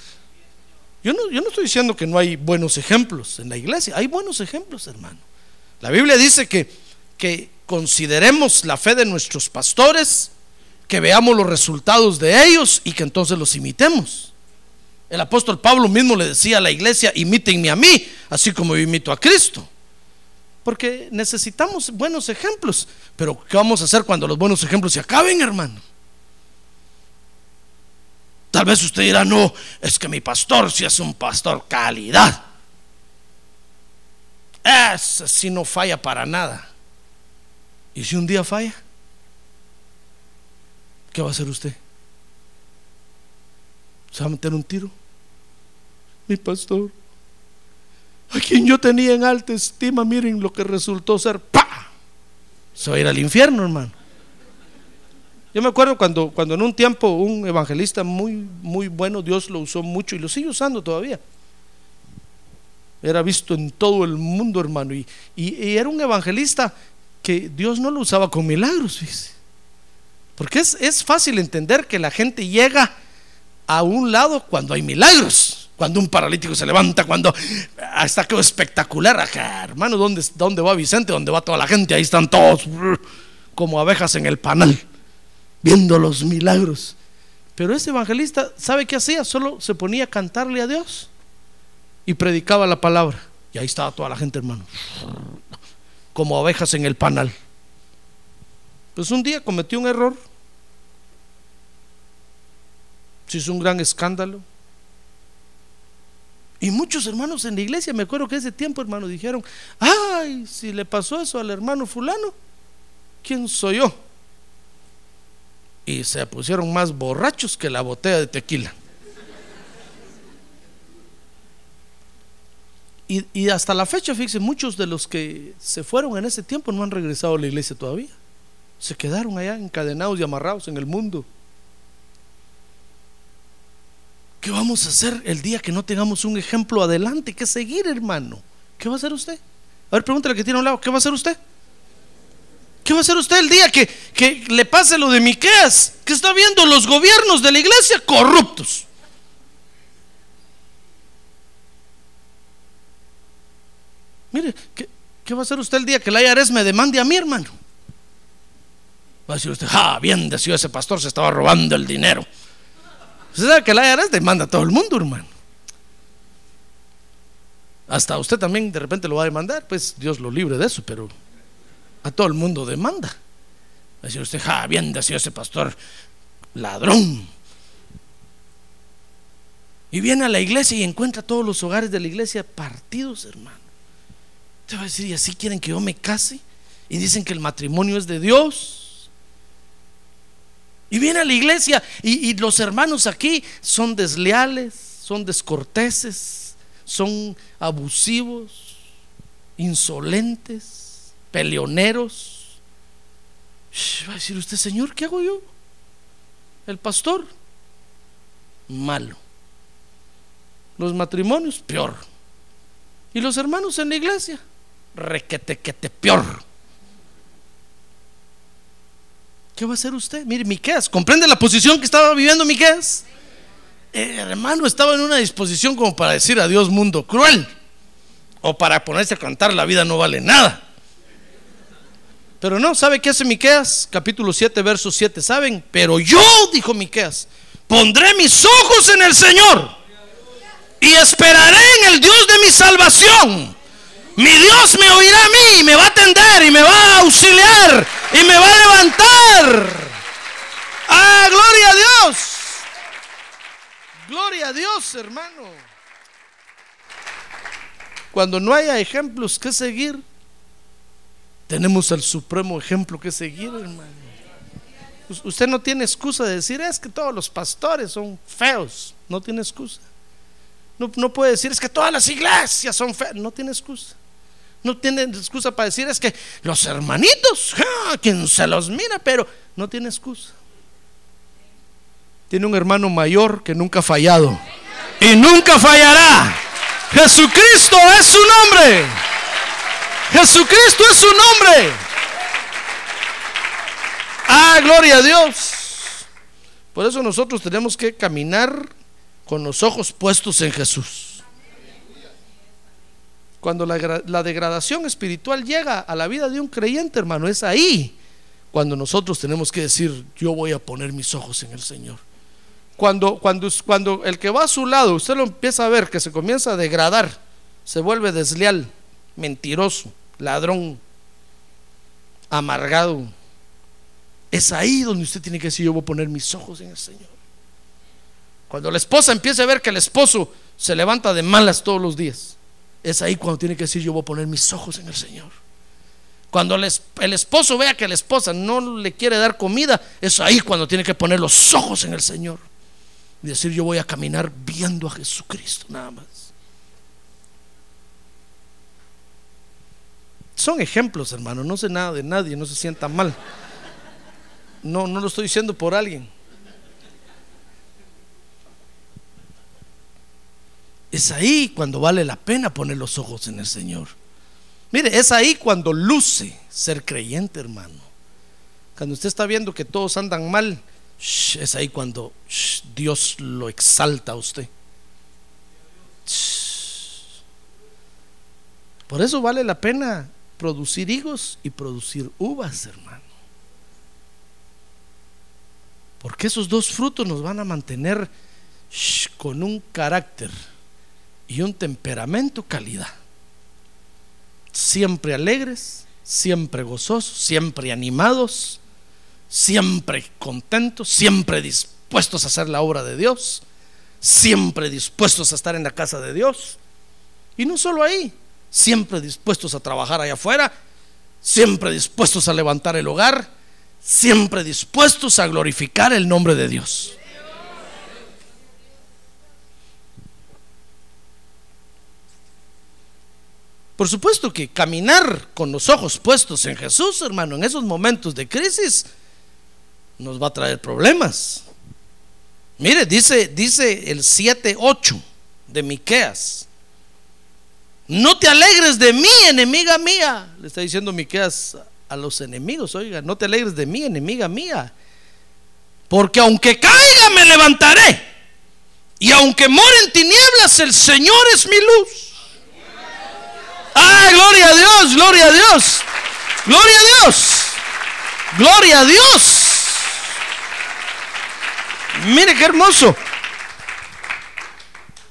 Yo no, yo no estoy diciendo que no hay buenos ejemplos en la iglesia, hay buenos ejemplos, hermano. La Biblia dice que, que consideremos la fe de nuestros pastores, que veamos los resultados de ellos y que entonces los imitemos. El apóstol Pablo mismo le decía a la iglesia, imítenme a mí, así como yo imito a Cristo. Porque necesitamos buenos ejemplos. Pero ¿qué vamos a hacer cuando los buenos ejemplos se acaben, hermano? Tal vez usted dirá, no, es que mi pastor si es un pastor calidad. Ese sí no falla para nada. ¿Y si un día falla? ¿qué va a hacer usted? ¿Se va a meter un tiro? Mi pastor, a quien yo tenía en alta estima, miren lo que resultó ser, ¡pa! Se va a ir al infierno, hermano. Yo me acuerdo cuando, cuando en un tiempo un evangelista muy, muy bueno, Dios lo usó mucho y lo sigue usando todavía. Era visto en todo el mundo, hermano. Y, y, era un evangelista que Dios no lo usaba con milagros. Porque es, fácil entender que la gente llega a un lado cuando hay milagros, cuando un paralítico se levanta, cuando está quedó espectacular. Acá, hermano, ¿dónde, ¿dónde va Vicente? ¿Dónde va toda la gente? Ahí están todos como abejas en el panal, viendo los milagros. Pero ese evangelista, ¿sabe qué hacía? Solo se ponía a cantarle a Dios y predicaba la palabra. Y ahí estaba toda la gente, hermano, como abejas en el panal. Pues un día cometió un error se hizo un gran escándalo. Y muchos hermanos en la iglesia, me acuerdo que ese tiempo, hermano, dijeron, ay, si le pasó eso al hermano fulano, ¿quién soy yo? Y se pusieron más borrachos que la botella de tequila. Y, y, hasta la fecha, fíjense, muchos de los que se fueron en ese tiempo no han regresado a la iglesia todavía. Se quedaron allá encadenados y amarrados en el mundo. ¿Qué vamos a hacer el día que no tengamos un ejemplo adelante que seguir, hermano? ¿Qué va a hacer usted? A ver, pregúntale que tiene a un lado, ¿qué va a hacer usted? ¿Qué va a hacer usted el día que, le pase lo de Miqueas? Que está viendo los gobiernos de la iglesia corruptos. Mire, ¿qué, ¿qué, va a hacer usted el día que la IRS me demande a mi hermano? Va a decir usted, ah, bien decía ese pastor, se estaba robando el dinero. Usted sabe que la IRS demanda a todo el mundo, hermano. Hasta usted también de repente lo va a demandar, pues Dios lo libre de eso, pero a todo el mundo demanda. Va a decir usted, ja, bien decía ese pastor, ladrón. Y viene a la iglesia y encuentra todos los hogares de la iglesia partidos, hermano. Usted va a decir, ¿y así quieren que yo me case? Y dicen que el matrimonio es de Dios. Y viene a la iglesia y, los hermanos aquí son desleales, son descorteses, son abusivos, insolentes, peleoneros. Va a decir usted, Señor, ¿qué hago yo? El pastor, malo. Los matrimonios, peor. Y los hermanos en la iglesia, requete que te peor. ¿Qué va a hacer usted? Mire, Miqueas, ¿comprende la posición que estaba viviendo Miqueas? El hermano estaba en una disposición como para decir adiós mundo cruel o para ponerse a cantar la vida no vale nada. Pero no, ¿sabe qué hace Miqueas? Capítulo 7, verso 7, ¿saben? Pero yo, dijo Miqueas, pondré mis ojos en el Señor y esperaré en el Dios de mi salvación. Mi Dios me oirá a mí, y me va a atender y me va a auxiliar y me va a levantar. ¡Ah, gloria a Dios! Gloria a Dios, hermano. Cuando no haya ejemplos que seguir, tenemos el supremo ejemplo que seguir, hermano. Usted no tiene excusa de decir, es que todos los pastores son feos. No tiene excusa. No, no puede decir, es que todas las iglesias son feas. No tiene excusa. No tiene excusa para decir, es que los hermanitos, quien se los mira, pero no tiene excusa. Tiene un hermano mayor que nunca ha fallado. Y nunca fallará. Jesucristo es su nombre. Jesucristo es su nombre. Ah, gloria a Dios. Por eso nosotros tenemos que caminar con los ojos puestos en Jesús. Cuando la, degradación espiritual llega a la vida de un creyente, hermano, es ahí cuando nosotros tenemos que decir, yo voy a poner mis ojos en el Señor. Cuando, cuando, cuando el que va a su lado, usted lo empieza a ver que se comienza a degradar, se vuelve desleal, mentiroso, ladrón, amargado. Es ahí donde usted tiene que decir, yo voy a poner mis ojos en el Señor. Cuando la esposa empiece a ver que el esposo se levanta de malas todos los días, es ahí cuando tiene que decir, yo voy a poner mis ojos en el Señor. Cuando el esposo vea que la esposa no le quiere dar comida, es ahí cuando tiene que poner los ojos en el Señor. Y decir, yo voy a caminar viendo a Jesucristo, nada más. Son ejemplos, hermano. No sé nada de nadie, no se sienta mal. No, no lo estoy diciendo por alguien. Es ahí cuando vale la pena poner los ojos en el Señor. Mire, es ahí cuando luce ser creyente, hermano. Cuando usted está viendo que todos andan mal, es ahí cuando Dios lo exalta a usted. Por eso vale la pena producir higos y producir uvas, hermano. Porque esos dos frutos nos van a mantener con un carácter y un temperamento calidad. Siempre alegres, siempre gozosos, siempre animados, siempre contentos, siempre dispuestos a hacer la obra de Dios, siempre dispuestos a estar en la casa de Dios. Y no solo ahí, siempre dispuestos a trabajar allá afuera, siempre dispuestos a levantar el hogar, siempre dispuestos a glorificar el nombre de Dios. Por supuesto que caminar con los ojos puestos en Jesús, hermano, en esos momentos de crisis, nos va a traer problemas. Mire, dice, dice el 7.8 de Miqueas. No te alegres de mí, enemiga mía. Le está diciendo Miqueas a los enemigos, oiga, no te alegres de mí, enemiga mía. Porque aunque caiga me levantaré. Y aunque more en tinieblas, el Señor es mi luz. ¡Ah, gloria a Dios! ¡Gloria a Dios! ¡Gloria a Dios! ¡Gloria a Dios! Mire qué hermoso.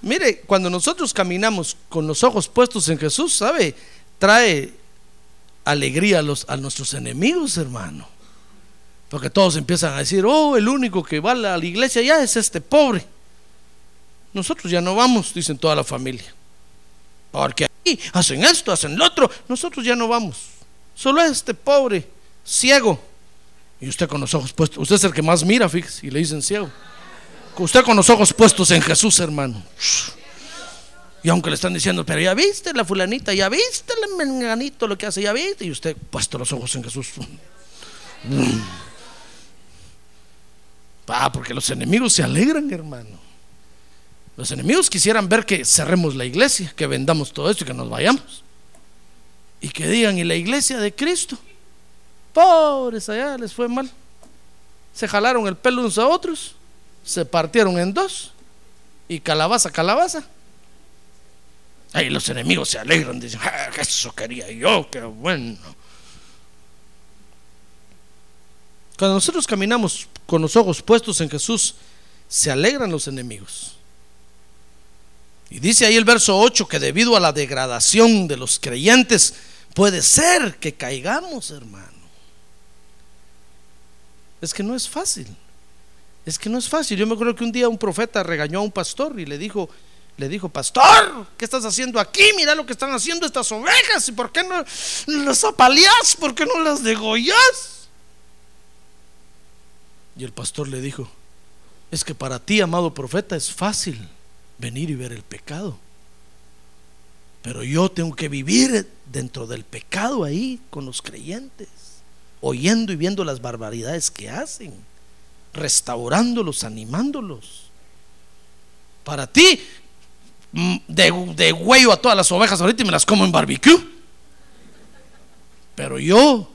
Mire, cuando nosotros caminamos con los ojos puestos en Jesús, ¿sabe? Trae alegría a, los, a nuestros enemigos, hermano. Porque todos empiezan a decir, oh, el único que va a la iglesia ya es este pobre. Nosotros ya no vamos, dicen toda la familia. Porque aquí hacen esto, hacen lo otro. Nosotros ya no vamos. Solo este pobre, ciego. Y usted con los ojos puestos, usted es el que más mira, fíjese, y le dicen ciego. Usted con los ojos puestos en Jesús, hermano. Y aunque le están diciendo, pero ya viste la fulanita, ya viste el menganito lo que hace, ya viste. Y usted puesto los ojos en Jesús. Ah, porque los enemigos se alegran, hermano. Los enemigos quisieran ver que cerremos la iglesia, que vendamos todo esto y que nos vayamos. Y que digan, ¿y la iglesia de Cristo? Pobres allá, les fue mal. Se jalaron el pelo unos a otros, se partieron en dos y calabaza, calabaza. Ahí los enemigos se alegran, dicen, ah, eso quería yo, qué bueno. Cuando nosotros caminamos con los ojos puestos en Jesús, se alegran los enemigos. Y dice ahí el verso 8 que debido a la degradación de los creyentes, puede ser que caigamos, hermano. Es que no es fácil. Es que no es fácil. Yo me acuerdo que un día un profeta regañó a un pastor y le dijo, le dijo, pastor, ¿qué estás haciendo aquí? Mira lo que están haciendo estas ovejas. ¿Y por qué no las apaleas? ¿Por qué no las degollas? Y el pastor le dijo, es que para ti, amado profeta, es fácil venir y ver el pecado. Pero yo tengo que vivir dentro del pecado ahí con los creyentes, oyendo y viendo las barbaridades que hacen, restaurándolos, animándolos. Para ti, mm, de, de huello a todas las ovejas ahorita y me las como en barbecue. Pero yo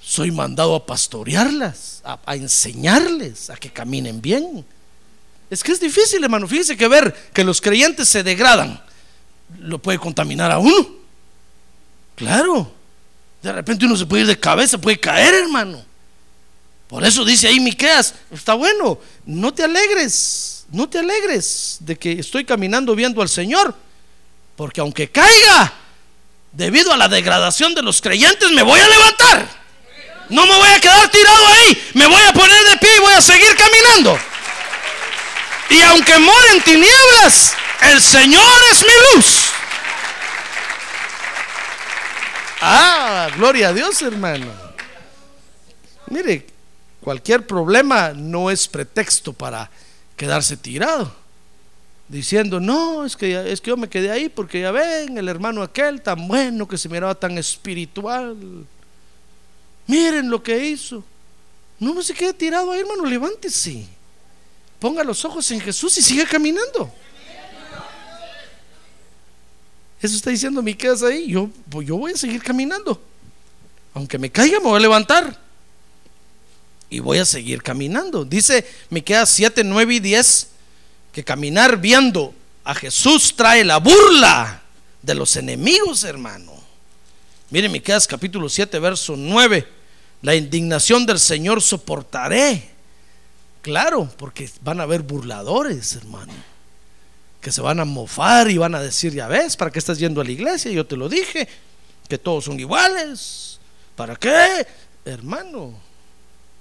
soy mandado a pastorearlas, a, enseñarles a que caminen bien. Es que es difícil, hermano. Fíjese que ver que los creyentes se degradan lo puede contaminar a uno. Claro. De repente uno se puede ir de cabeza, puede caer, hermano. Por eso dice ahí Miqueas, está bueno, no te alegres, no te alegres de que estoy caminando viendo al Señor, porque aunque caiga, debido a la degradación de los creyentes, me voy a levantar. No me voy a quedar tirado ahí. Me voy a poner de pie y voy a seguir caminando. Y aunque more en tinieblas, el Señor es mi luz. Ah, gloria a Dios, hermano. Mire, cualquier problema no es pretexto para quedarse tirado. Diciendo, no, es que, es que yo me quedé ahí porque ya ven, el hermano aquel tan bueno que se miraba tan espiritual. Miren lo que hizo. No, no se quede tirado ahí, hermano, levántese. Ponga los ojos en Jesús y siga caminando. Eso está diciendo mi casa ahí. Yo, pues, yo voy a seguir caminando. Aunque me caiga, me voy a levantar. Y voy a seguir caminando. Dice Miqueas 7, 9 y 10 que caminar viendo a Jesús trae la burla de los enemigos, hermano. Mire Miqueas capítulo 7, verso 9. La indignación del Señor soportaré. Claro, porque van a haber burladores, hermano. Que se van a mofar y van a decir, ya ves, ¿para qué estás yendo a la iglesia? Yo te lo dije, que todos son iguales. ¿Para qué? Hermano,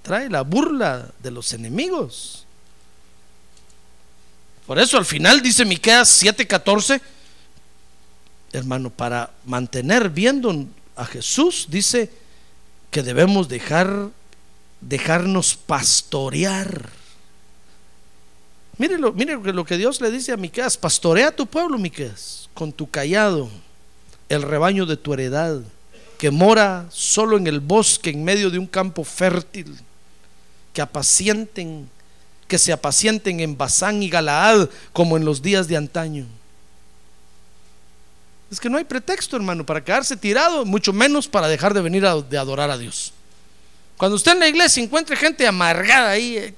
trae la burla de los enemigos. Por eso al final dice Miqueas 7:14, hermano, para mantener viendo a Jesús, dice, que debemos dejar dejarnos pastorear. Mire lo, mire lo que Dios le dice a Miqueas, pastorea a tu pueblo, Miqueas, con tu callado, el rebaño de tu heredad, que mora solo en el bosque en medio de un campo fértil, que apacienten, que se apacienten en Basán y Galaad como en los días de antaño. Es que no hay pretexto, hermano, para quedarse tirado, mucho menos para dejar de venir a de adorar a Dios. Cuando usted en la iglesia encuentre gente amargada ahí, eh,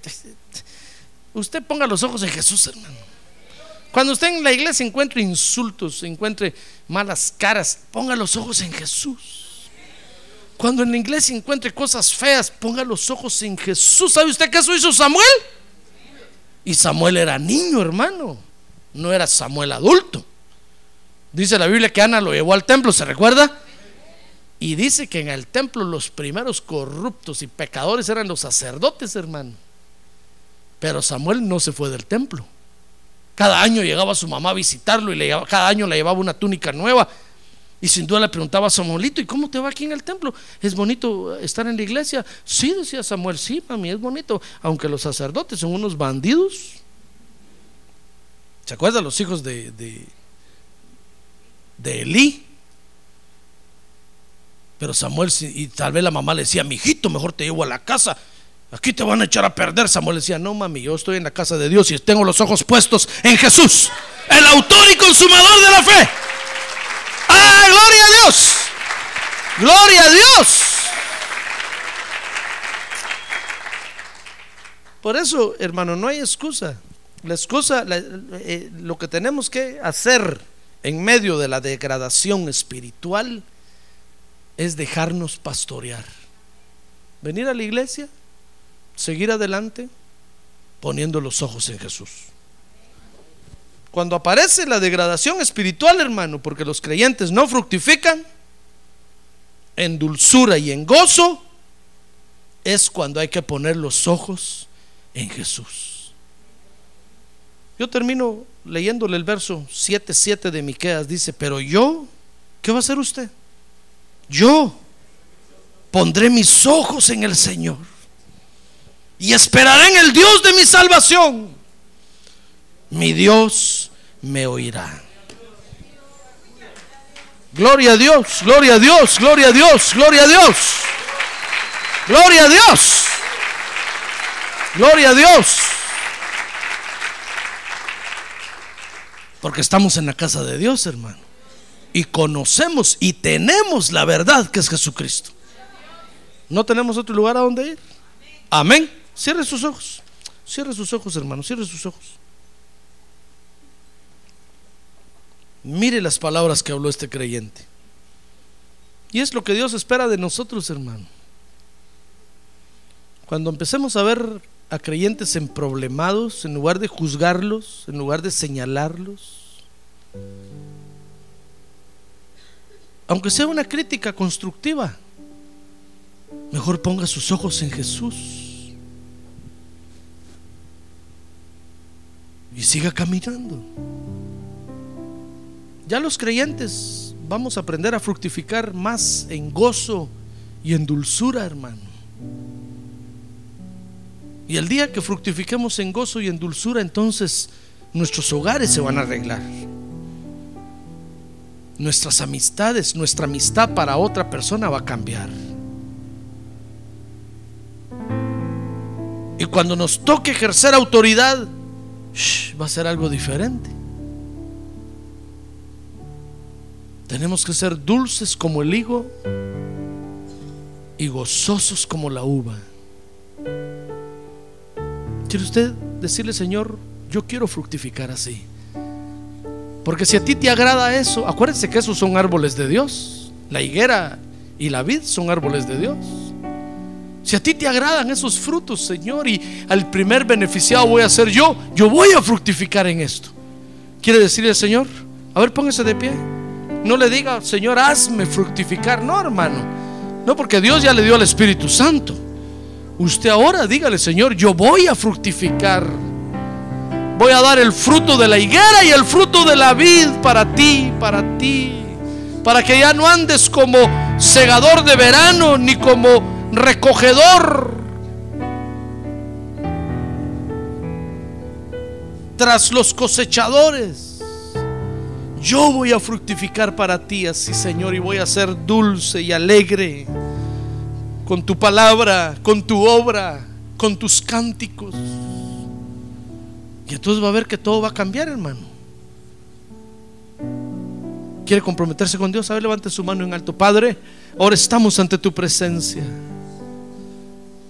usted ponga los ojos en Jesús, hermano. Cuando usted en la iglesia encuentre insultos, encuentre malas caras, ponga los ojos en Jesús. Cuando en la iglesia encuentre cosas feas, ponga los ojos en Jesús. ¿Sabe usted qué eso hizo Samuel? Y Samuel era niño, hermano. No era Samuel adulto. Dice la Biblia que Ana lo llevó al templo, ¿se recuerda? Y dice que en el templo los primeros corruptos y pecadores eran los sacerdotes, hermano. Pero Samuel no se fue del templo. Cada año llegaba su mamá a visitarlo y le cada año le llevaba una túnica nueva. Y sin duda le preguntaba a Samuelito, ¿y cómo te va aquí en el templo? ¿Es bonito estar en la iglesia? Sí, decía Samuel, sí, mí es bonito. Aunque los sacerdotes son unos bandidos. ¿Se acuerdan los hijos de, de de Elí. Pero Samuel, y tal vez la mamá le decía, mijito, mejor te llevo a la casa. Aquí te van a echar a perder. Samuel decía, no mami, yo estoy en la casa de Dios y tengo los ojos puestos en Jesús, el autor y consumador de la fe. ¡Ah, gloria a Dios! ¡Gloria a Dios! Por eso, hermano, no hay excusa. La excusa, eh, lo que tenemos que hacer en medio de la degradación espiritual es dejarnos pastorear. Venir a la iglesia, seguir adelante, poniendo los ojos en Jesús. Cuando aparece la degradación espiritual, hermano, porque los creyentes no fructifican en dulzura y en gozo, es cuando hay que poner los ojos en Jesús. Yo termino leyéndole el verso 7:7 de Miqueas dice, "Pero yo, ¿qué va a hacer usted? Yo pondré mis ojos en el Señor y esperaré en el Dios de mi salvación. Mi Dios me oirá." Gloria a Dios, gloria a Dios, gloria a Dios, gloria a Dios. Gloria a Dios. Gloria a Dios. Porque estamos en la casa de Dios, hermano. Y conocemos y tenemos la verdad que es Jesucristo. No tenemos otro lugar a donde ir. Amén. Cierre sus ojos. Cierre sus ojos, hermano. Cierre sus ojos. Mire las palabras que habló este creyente. Y es lo que Dios espera de nosotros, hermano. Cuando empecemos a ver a creyentes en problemados, en lugar de juzgarlos, en lugar de señalarlos, aunque sea una crítica constructiva, mejor ponga sus ojos en Jesús y siga caminando. Ya los creyentes vamos a aprender a fructificar más en gozo y en dulzura, hermano. Y el día que fructifiquemos en gozo y en dulzura, entonces nuestros hogares se van a arreglar. Nuestras amistades, nuestra amistad para otra persona va a cambiar. Y cuando nos toque ejercer autoridad, va a ser algo diferente. Tenemos que ser dulces como el higo y gozosos como la uva. ¿Quiere usted decirle, Señor, yo quiero fructificar así? Porque si a ti te agrada eso, acuérdense que esos son árboles de Dios. La higuera y la vid son árboles de Dios. Si a ti te agradan esos frutos, Señor, y al primer beneficiado voy a ser yo, yo voy a fructificar en esto. ¿Quiere decirle Señor? A ver, póngase de pie. No le diga, Señor, hazme fructificar. No, hermano. No, porque Dios ya le dio al Espíritu Santo. Usted ahora dígale, Señor, yo voy a fructificar. Voy a dar el fruto de la higuera y el fruto de la vid para ti, para ti. Para que ya no andes como segador de verano ni como recogedor tras los cosechadores. Yo voy a fructificar para ti así, Señor, y voy a ser dulce y alegre con tu palabra, con tu obra, con tus cánticos. Y entonces va a ver que todo va a cambiar, hermano. ¿Quiere comprometerse con Dios? A ver, levante su mano en alto. Padre, ahora estamos ante tu presencia.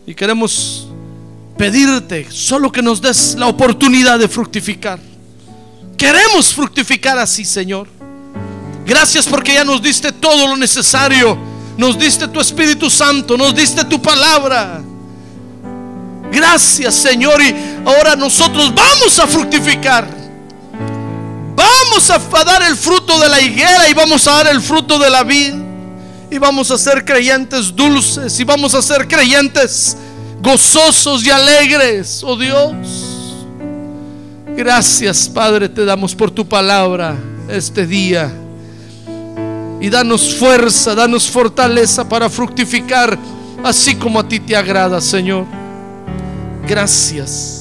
Y queremos pedirte solo que nos des la oportunidad de fructificar. Queremos fructificar así, Señor. Gracias porque ya nos diste todo lo necesario. Nos diste tu Espíritu Santo, nos diste tu palabra. Gracias, Señor. Y ahora nosotros vamos a fructificar. Vamos a, dar el fruto de la higuera y vamos a dar el fruto de la vid. Y vamos a ser creyentes dulces y vamos a ser creyentes gozosos y alegres, oh Dios. Gracias, Padre, te damos por tu palabra este día. Y danos fuerza, danos fortaleza para fructificar así como a ti te agrada, Señor. Gracias.